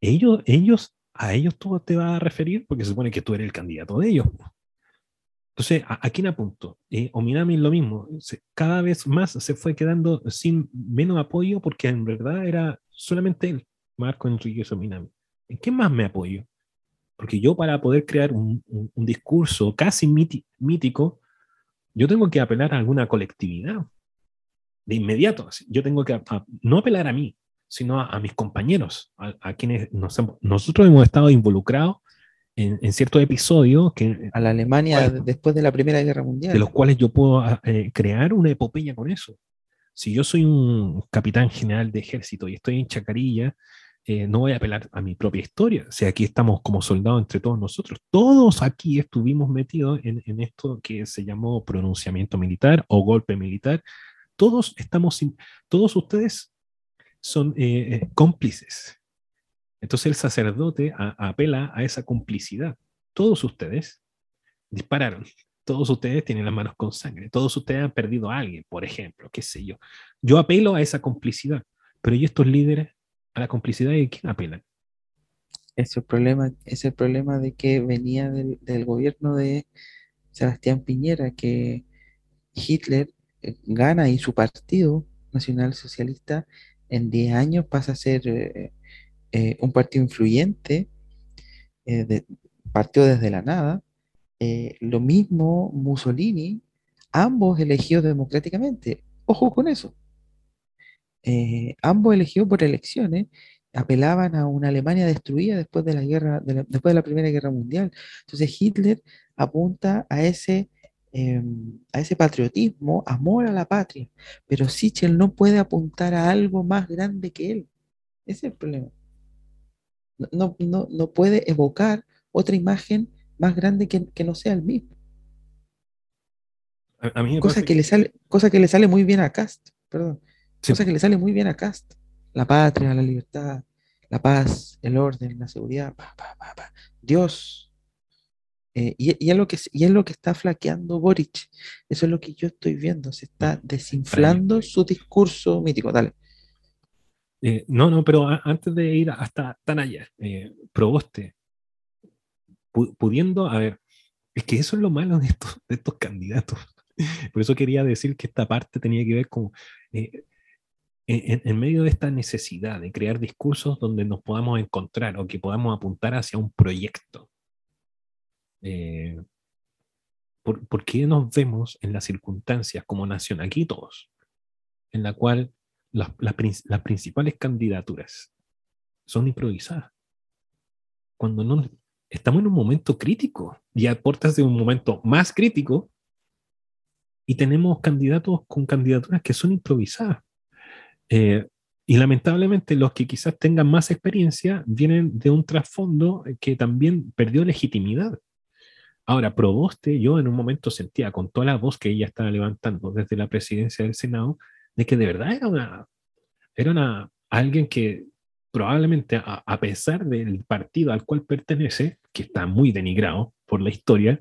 Ellos, ellos, a ellos tú te vas a referir porque se supone que tú eres el candidato de ellos. Entonces, ¿a, quién apunto? Eh, Ominami lo mismo. cada vez más se fue quedando sin menos apoyo porque en verdad era solamente él, Marco Enrique Ominami. ¿En qué más me apoyo? Porque yo para poder crear un, discurso casi mítico, yo tengo que apelar a alguna colectividad. De inmediato, yo tengo que no apelar a mí, sino a, mis compañeros, a, quienes nosotros hemos estado involucrados en, ciertos episodios que... A la Alemania después de la Primera Guerra Mundial. De los cuales yo puedo ah, eh, crear una epopeya con eso. Si yo soy un capitán general de ejército y estoy en Chacarilla, eh, no voy a apelar a mi propia historia. O sea, aquí estamos como soldados entre todos nosotros. Todos aquí estuvimos metidos en, en esto que se llamó pronunciamiento militar o golpe militar. Todos estamos, todos ustedes son eh, cómplices entonces el sacerdote apela a esa complicidad. Todos ustedes dispararon, todos ustedes tienen las manos con sangre, todos ustedes han perdido a alguien, por ejemplo, qué sé yo. Yo apelo a esa complicidad, pero ¿y estos líderes a la complicidad de quién apelan? Es el problema, es el problema de que venía del, gobierno de Sebastián Piñera, que Hitler eh, gana y su partido nacional socialista en 10 años pasa a ser eh, eh, un partido influyente, eh, partió desde la nada. Eh, lo mismo Mussolini, ambos elegidos democráticamente. Ojo con eso. ambos elegidos por elecciones apelaban a una Alemania destruida después de la guerra, después de la Primera Guerra Mundial. Entonces Hitler apunta a ese, em, a ese patriotismo, amor a la patria, pero Sichel no puede apuntar a algo más grande que él. Ese es el problema no, no, no puede evocar otra imagen más grande que, que no sea el mismo. A, mí cosa, que, le sale, cosa que le sale muy bien a Cast, perdón. Cosa que le sale muy bien a Cast. La patria, la libertad, la paz, el orden, la seguridad. Dios. Eh, y, es lo que, y es lo que está flaqueando Boric. Eso es lo que yo estoy viendo. Se está desinflando su discurso mítico. Dale. Eh, no, no, pero antes de ir hasta tan allá, eh, Proboste, pudiendo, a ver, es que eso es lo malo de estos, de estos candidatos. Por eso quería decir que esta parte tenía que ver con, eh, en, medio de esta necesidad de crear discursos donde nos podamos encontrar o que podamos apuntar hacia un proyecto. ¿Por, ¿por, qué nos vemos en las circunstancias como nación, aquí todos, en la cual las, principales candidaturas son improvisadas. Cuando no estamos en un momento crítico y a puertas de un momento más crítico y tenemos candidatos con candidaturas que son improvisadas. Eh, y lamentablemente los que quizás tengan más experiencia vienen de un trasfondo que también perdió legitimidad. Ahora, Proboste, yo en un momento sentía con toda la voz que ella estaba levantando desde la presidencia del Senado, de que de verdad era una, era una, alguien que probablemente, a, pesar del partido al cual pertenece, que está muy denigrado por la historia,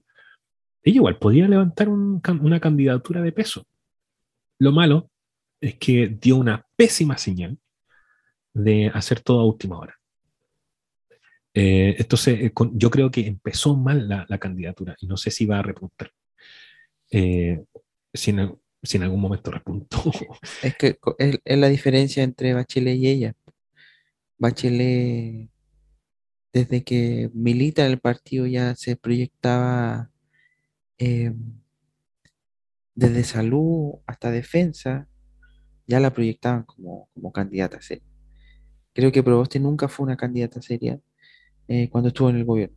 ella igual podía levantar una candidatura de peso. Lo malo es que dio una pésima señal de hacer todo a última hora. Eh, entonces, eh, yo creo que empezó mal la, candidatura y no sé si va a repuntar. Eh, si en algún momento repuntó. Es que es, la diferencia entre Bachelet y ella. Bachelet, desde que milita en el partido, ya se proyectaba eh, desde salud hasta defensa, ya la proyectaban como, como candidata seria. Creo que Proboste nunca fue una candidata seria eh, cuando estuvo en el gobierno.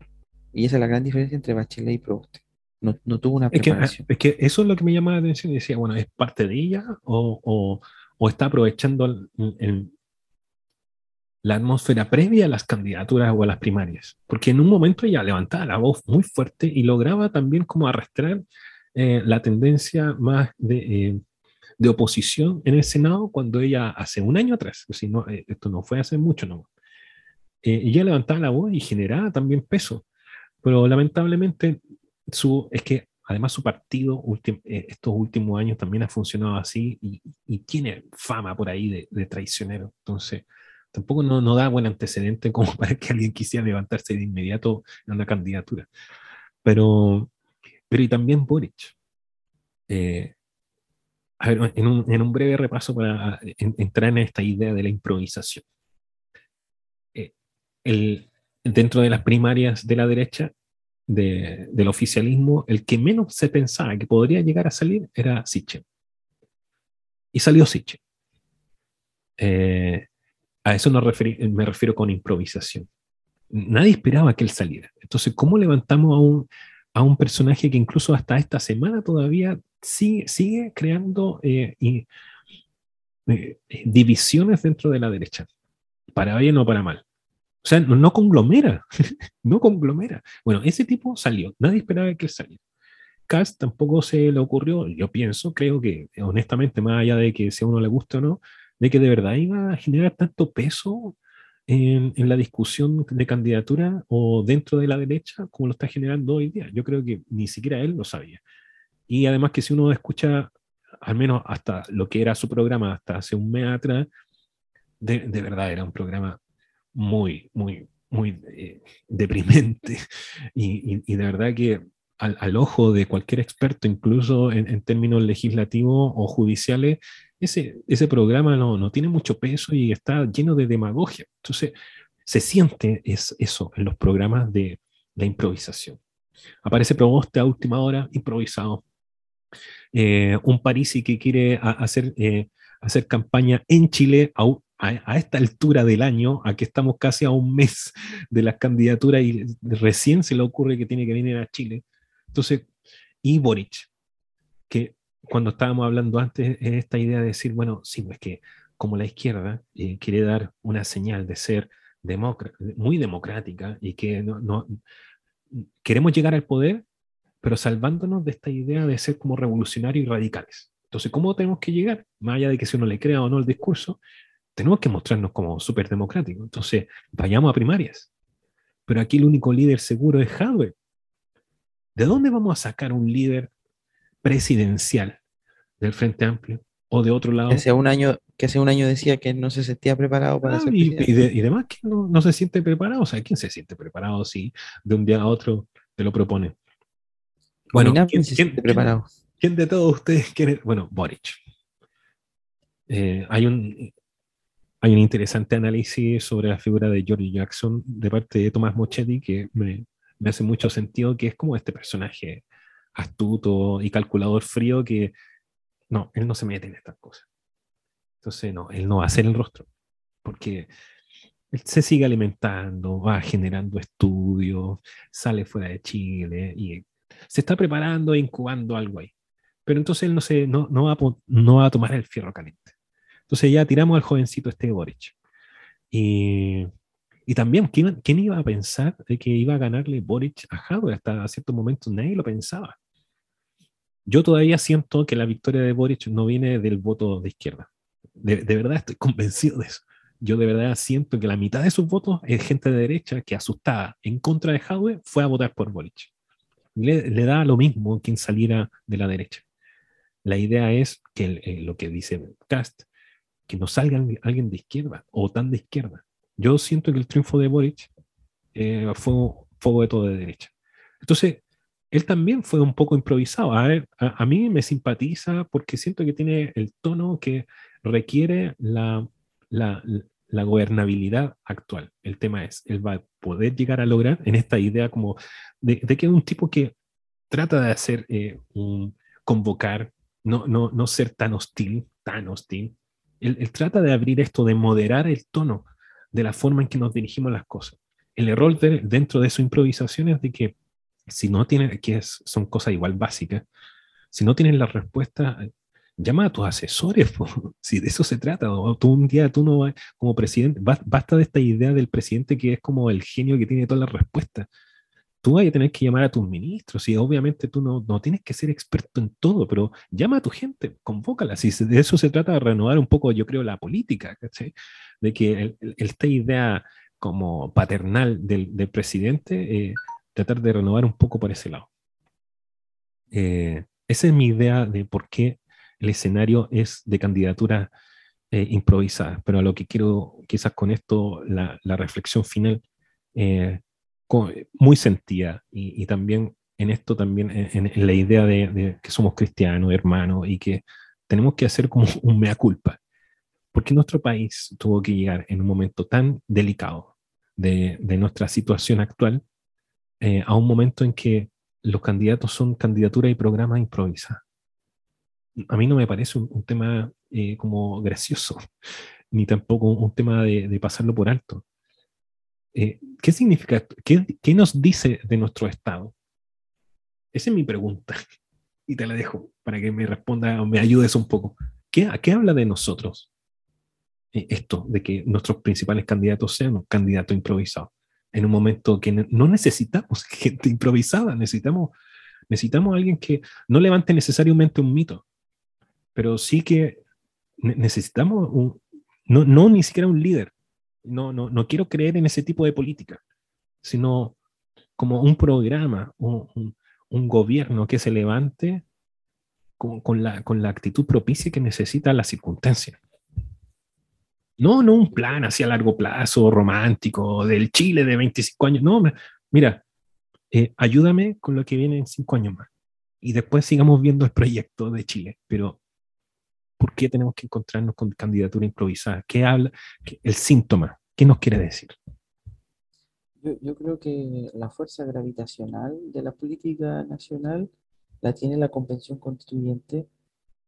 Y esa es la gran diferencia entre Bachelet y Proboste. No, tuvo una preparación. Es que, eso es lo que me llama la atención y decía, bueno, ¿es parte de ella o, está aprovechando la atmósfera previa a las candidaturas o a las primarias? Porque en un momento ella levantaba la voz muy fuerte y lograba también como arrastrar eh, la tendencia más de, eh, de oposición en el Senado cuando ella hace un año atrás, si no, eh, esto no fue hace mucho, no. Eh, ella levantaba la voz y generaba también peso, pero lamentablemente su, es que además su partido eh, estos últimos años también ha funcionado así y, tiene fama por ahí de, de traicionero. Entonces, tampoco no, no, da buen antecedente como para que alguien quisiera levantarse de inmediato en una candidatura. Pero, pero y también Boric. Eh, a ver, en un, en un, breve repaso para entrar en esta idea de la improvisación. Dentro de las primarias de la derecha, de, del oficialismo, el que menos se pensaba que podría llegar a salir era Siche. Y salió Siche. Eh, a eso no me refiero con improvisación. Nadie esperaba que él saliera. Entonces, ¿cómo levantamos a un, a un personaje que incluso hasta esta semana todavía sigue, sigue creando eh, eh, divisiones dentro de la derecha? Para bien o para mal. O sea, no, conglomera, no conglomera. Bueno, ese tipo salió, nadie esperaba que él saliera. Cast tampoco se le ocurrió, yo pienso, creo que honestamente, más allá de que si uno le gusta o no, de que de verdad iba a generar tanto peso en, la discusión de candidatura o dentro de la derecha como lo está generando hoy día. Yo creo que ni siquiera él lo sabía. Y además que si uno escucha, al menos hasta lo que era su programa hasta hace un mes atrás, de, verdad era un programa muy, muy, muy eh, deprimente. Y, de verdad que al, ojo de cualquier experto, incluso en, en términos legislativos o judiciales, ese, ese programa no, no, tiene mucho peso y está lleno de demagogia. Entonces, se siente es, eso en los programas de la improvisación. Aparece Proboste a última hora, improvisado. Eh, un Parisi que quiere hacer, eh, hacer campaña en Chile a, a, esta altura del año, aquí estamos casi a un mes de las candidaturas y recién se le ocurre que tiene que venir a Chile. Entonces, y Boric, que cuando estábamos hablando antes, esta idea de decir, bueno, sí, pues que como la izquierda eh, quiere dar una señal de ser muy democrática y que no, queremos llegar al poder, pero salvándonos de esta idea de ser como revolucionarios y radicales. Entonces, ¿cómo tenemos que llegar? Más allá de que si uno le crea o no el discurso, tenemos que mostrarnos como súper democráticos. Entonces, vayamos a primarias. Pero aquí el único líder seguro es Hardware. ¿De dónde vamos a sacar un líder presidencial del Frente Amplio o de otro lado. Hace un año, que hace un año decía que no se sentía preparado para ah, ser y, y, demás que no, se siente preparado. O sea, ¿quién se siente preparado si de un día a otro te lo propone? Bueno, ¿quién, se siente preparado? ¿quién, de todos ustedes quiere? Bueno, Boric. Eh, hay un hay un interesante análisis sobre la figura de George Jackson de parte de Tomás Mochetti que me, hace mucho sentido, que es como este personaje astuto y calculador frío que no, él no se mete en estas cosas. Entonces, no, él no va a hacer el rostro, porque él se sigue alimentando, va generando estudios, sale fuera de Chile y se está preparando e incubando algo ahí. Pero entonces él no, se, no, no, va, no va a tomar el fierro caliente. Entonces ya tiramos al jovencito este Boric. Y, y también, ¿quién, ¿quién, iba a pensar de que iba a ganarle Boric a Howard? Hasta cierto momento nadie lo pensaba. Yo todavía siento que la victoria de Boric no viene del voto de izquierda. De, verdad estoy convencido de eso. Yo de verdad siento que la mitad de sus votos es gente de derecha que asustada en contra de Jadwe fue a votar por Boric. Le, da lo mismo quien saliera de la derecha. La idea es que eh, lo que dice Cast, que no salga alguien de izquierda o tan de izquierda. Yo siento que el triunfo de Boric eh, fue, fue voto de derecha. Entonces, él también fue un poco improvisado. A, a, mí me simpatiza porque siento que tiene el tono que requiere la, la, la, gobernabilidad actual. El tema es, él va a poder llegar a lograr en esta idea como de, que es un tipo que trata de hacer eh, un convocar, no, no, no ser tan hostil, tan hostil. Él, él trata de abrir esto, de moderar el tono de la forma en que nos dirigimos las cosas. El error dentro de su improvisación es de que si no tienes, que son cosas igual básicas, si no tienes la respuesta, llama a tus asesores, si de eso se trata, o tú un día tú no como presidente, basta de esta idea del presidente que es como el genio que tiene todas las respuestas. Tú vas a tener que llamar a tus ministros y obviamente tú no, no tienes que ser experto en todo, pero llama a tu gente, convócala. Si de eso se trata de renovar un poco, yo creo, la política, ¿cachai? De que esta idea como paternal del, del presidente, eh, tratar de renovar un poco por ese lado. Eh, esa es mi idea de por qué el escenario es de candidatura eh, improvisada, pero a lo que quiero quizás con esto, la, la reflexión final, eh, muy sentida y, y, también en esto también en, en la idea de, de, que somos cristianos, hermanos, y que tenemos que hacer como un mea culpa. porque nuestro país tuvo que llegar en un momento tan delicado de, de nuestra situación actual eh, a un momento en que los candidatos son candidaturas y programas improvisadas? A mí no me parece un, un tema eh, como gracioso, ni tampoco un tema de, de, pasarlo por alto. Eh, ¿Qué significa? Qué, ¿Qué nos dice de nuestro Estado? Esa es mi pregunta y te la dejo para que me responda o me ayudes un poco. ¿Qué, ¿A qué habla de nosotros eh, esto de que nuestros principales candidatos sean un candidato improvisado? En un momento que no necesitamos gente improvisada, necesitamos, necesitamos alguien que no levante necesariamente un mito, pero sí que necesitamos un, no, no ni siquiera un líder. No, no, no quiero creer en ese tipo de política, sino como un programa, un, gobierno que se levante con, la, con la actitud propicia que necesita la circunstancia. No, no un plan así a largo plazo, romántico, del Chile de 25 años. No, mira, eh, ayúdame con lo que viene en 5 años más. Y después sigamos viendo el proyecto de Chile. Pero, ¿por qué tenemos que encontrarnos con candidatura improvisada? ¿Qué habla? El síntoma. ¿Qué nos quiere decir? Yo, creo que la fuerza gravitacional de la política nacional la tiene la convención constituyente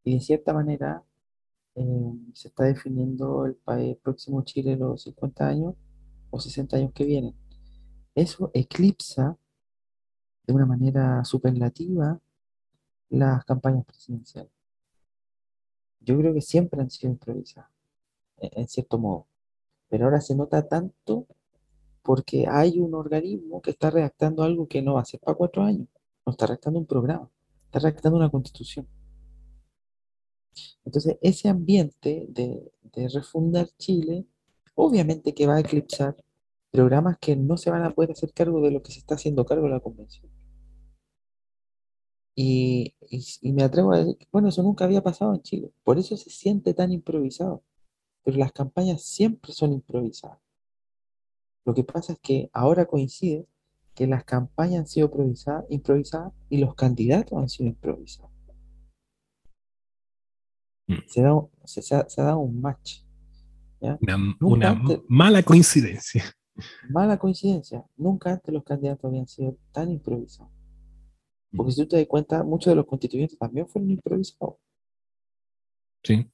y de cierta manera eh, se está definiendo el país próximo Chile los 50 años o 60 años que vienen. Eso eclipsa de una manera superlativa las campañas presidenciales. Yo creo que siempre han sido improvisadas, en cierto modo, pero ahora se nota tanto porque hay un organismo que está redactando algo que no va a ser para cuatro años, no está redactando un programa, está redactando una constitución. Entonces, ese ambiente de, de, refundar Chile, obviamente que va a eclipsar programas que no se van a poder hacer cargo de lo que se está haciendo cargo de la convención. Y, y, y, me atrevo a decir bueno, eso nunca había pasado en Chile, por eso se siente tan improvisado, pero las campañas siempre son improvisadas. Lo que pasa es que ahora coincide que las campañas han sido improvisadas, improvisadas y los candidatos han sido improvisados. Se, da, se, se, ha, se, ha, dado un match. ¿ya? Una, una antes, mala coincidencia. Mala coincidencia. Nunca antes los candidatos habían sido tan improvisados. Porque si tú te das cuenta, muchos de los constituyentes también fueron improvisados. Sí.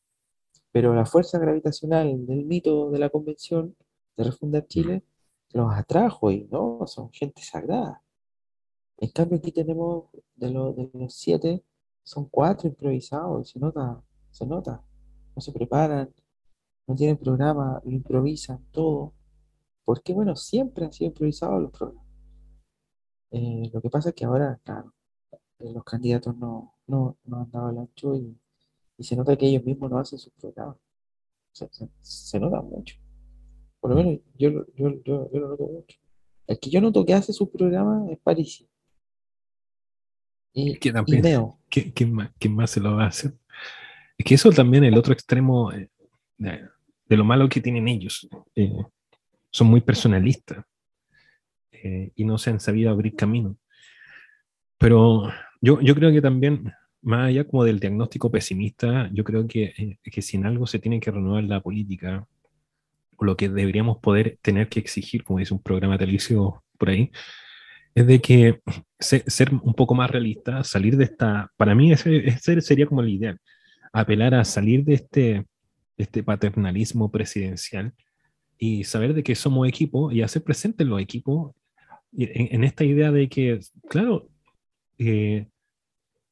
Pero la fuerza gravitacional del mito de la convención de refundar Chile los atrajo y no, son gente sagrada. En cambio, aquí tenemos de, lo, de los siete, son cuatro improvisados, se nota se nota. No se preparan, no tienen programa, lo improvisan todo. Porque, bueno, siempre han sido improvisados los programas. Eh, lo que pasa es que ahora, claro, los candidatos no, no, no, han dado el ancho y, y, se nota que ellos mismos no hacen sus programas. Se, se, se, nota mucho. Por lo menos yo, yo, yo, yo, lo noto mucho. El que yo noto que hace sus programas es París. Y, ¿Quién, y Neo. ¿Quién, quién, más, ¿Quién más se lo va a hacer? Es que eso también el otro extremo eh, de, de, lo malo que tienen ellos. Eh, son muy personalistas eh, y no se han sabido abrir camino. Pero yo, yo creo que también, más allá como del diagnóstico pesimista, yo creo que, eh, que si en algo se tiene que renovar la política, o lo que deberíamos poder tener que exigir, como dice un programa televisivo por ahí, es de que ser, ser un poco más realista, salir de esta, para mí ese, ese sería como el ideal, apelar a salir de este, este paternalismo presidencial y saber de que somos equipo y hacer presente los equipos en, en, esta idea de que, claro, eh,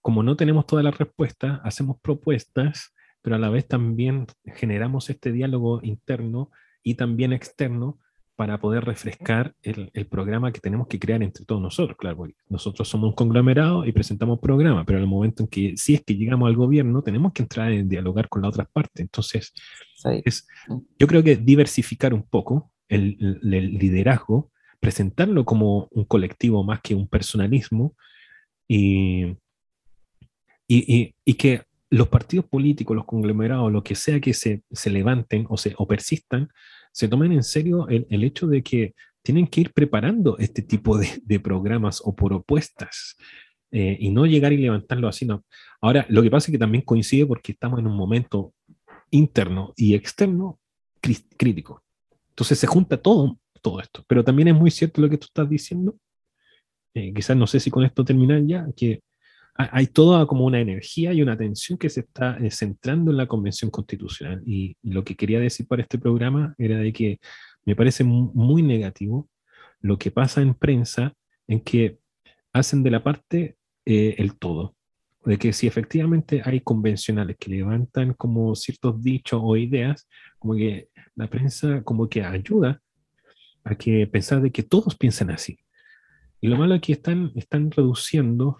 como no tenemos todas las respuestas, hacemos propuestas, pero a la vez también generamos este diálogo interno y también externo para poder refrescar el, el, programa que tenemos que crear entre todos nosotros. Claro, nosotros somos un conglomerado y presentamos programa, pero en el momento en que, si es que llegamos al gobierno, tenemos que entrar en dialogar con las otras partes. Entonces, es, yo creo que diversificar un poco el, el, liderazgo, presentarlo como un colectivo más que un personalismo y, y, y, y que los partidos políticos, los conglomerados, lo que sea que se, se levanten o, se, o persistan, se tomen en serio el, el, hecho de que tienen que ir preparando este tipo de, de programas o propuestas eh, y no llegar y levantarlo así. No. Ahora, lo que pasa es que también coincide porque estamos en un momento interno y externo crítico. Entonces se junta todo, todo esto. Pero también es muy cierto lo que tú estás diciendo. Eh, quizás no sé si con esto terminar ya, que hay toda como una energía y una atención que se está eh, centrando en la Convención Constitucional. Y, y, lo que quería decir para este programa era de que me parece muy negativo lo que pasa en prensa en que hacen de la parte eh, el todo. De que si efectivamente hay convencionales que levantan como ciertos dichos o ideas, como que la prensa como que ayuda a que pensar de que todos piensan así. Y lo malo es que están, están reduciendo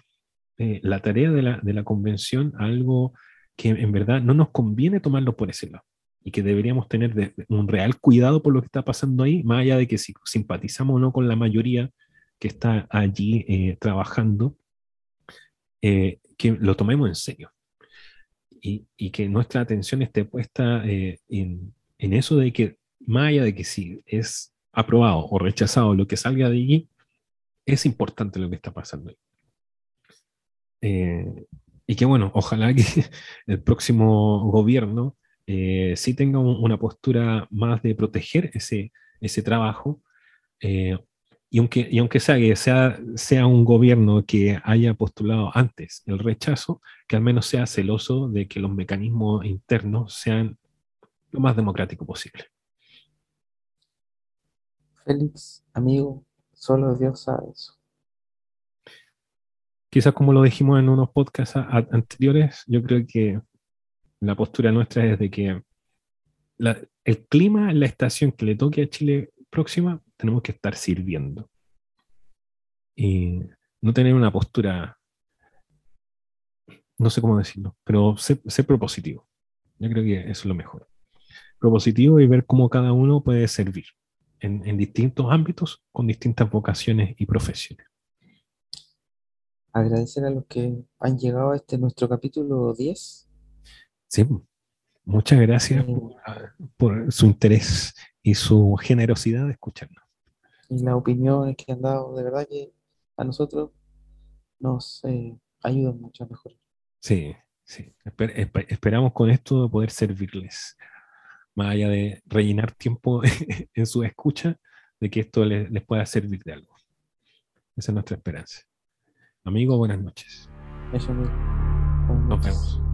eh, la tarea de la, de la convención algo que en verdad no nos conviene tomarlo por ese lado y que deberíamos tener un real cuidado por lo que está pasando ahí, más allá de que si simpatizamos o no con la mayoría que está allí eh, trabajando, eh, que lo tomemos en serio y, y, que nuestra atención esté puesta eh, en, en, eso de que, más allá de que si es aprobado o rechazado lo que salga de allí, es importante lo que está pasando ahí. Eh, y que bueno, ojalá que el próximo gobierno eh, sí tenga un, una postura más de proteger ese, ese trabajo. Eh, y aunque, y aunque sea, que sea, sea un gobierno que haya postulado antes el rechazo, que al menos sea celoso de que los mecanismos internos sean lo más democrático posible. Félix, amigo, solo Dios sabe eso quizás como lo dijimos en unos podcasts anteriores, yo creo que la postura nuestra es de que el clima la estación que le toque a Chile próxima, tenemos que estar sirviendo. Y no tener una postura, no sé cómo decirlo, pero ser, propositivo. Yo creo que eso es lo mejor. Propositivo y ver cómo cada uno puede servir en distintos ámbitos con distintas vocaciones y profesiones agradecer a los que han llegado a este nuestro capítulo 10. Sí, muchas gracias por, por, su interés y su generosidad de escucharnos. Y las opiniones que han dado, de verdad que a nosotros nos eh, ayudan mucho a mejorar. Sí, sí. Esper esper esperamos con esto poder servirles, más allá de rellenar tiempo en su escucha, de que esto les, les pueda servir de algo. Esa es nuestra esperanza. Amigo, buenas noches. Eso mismo. Nos vemos.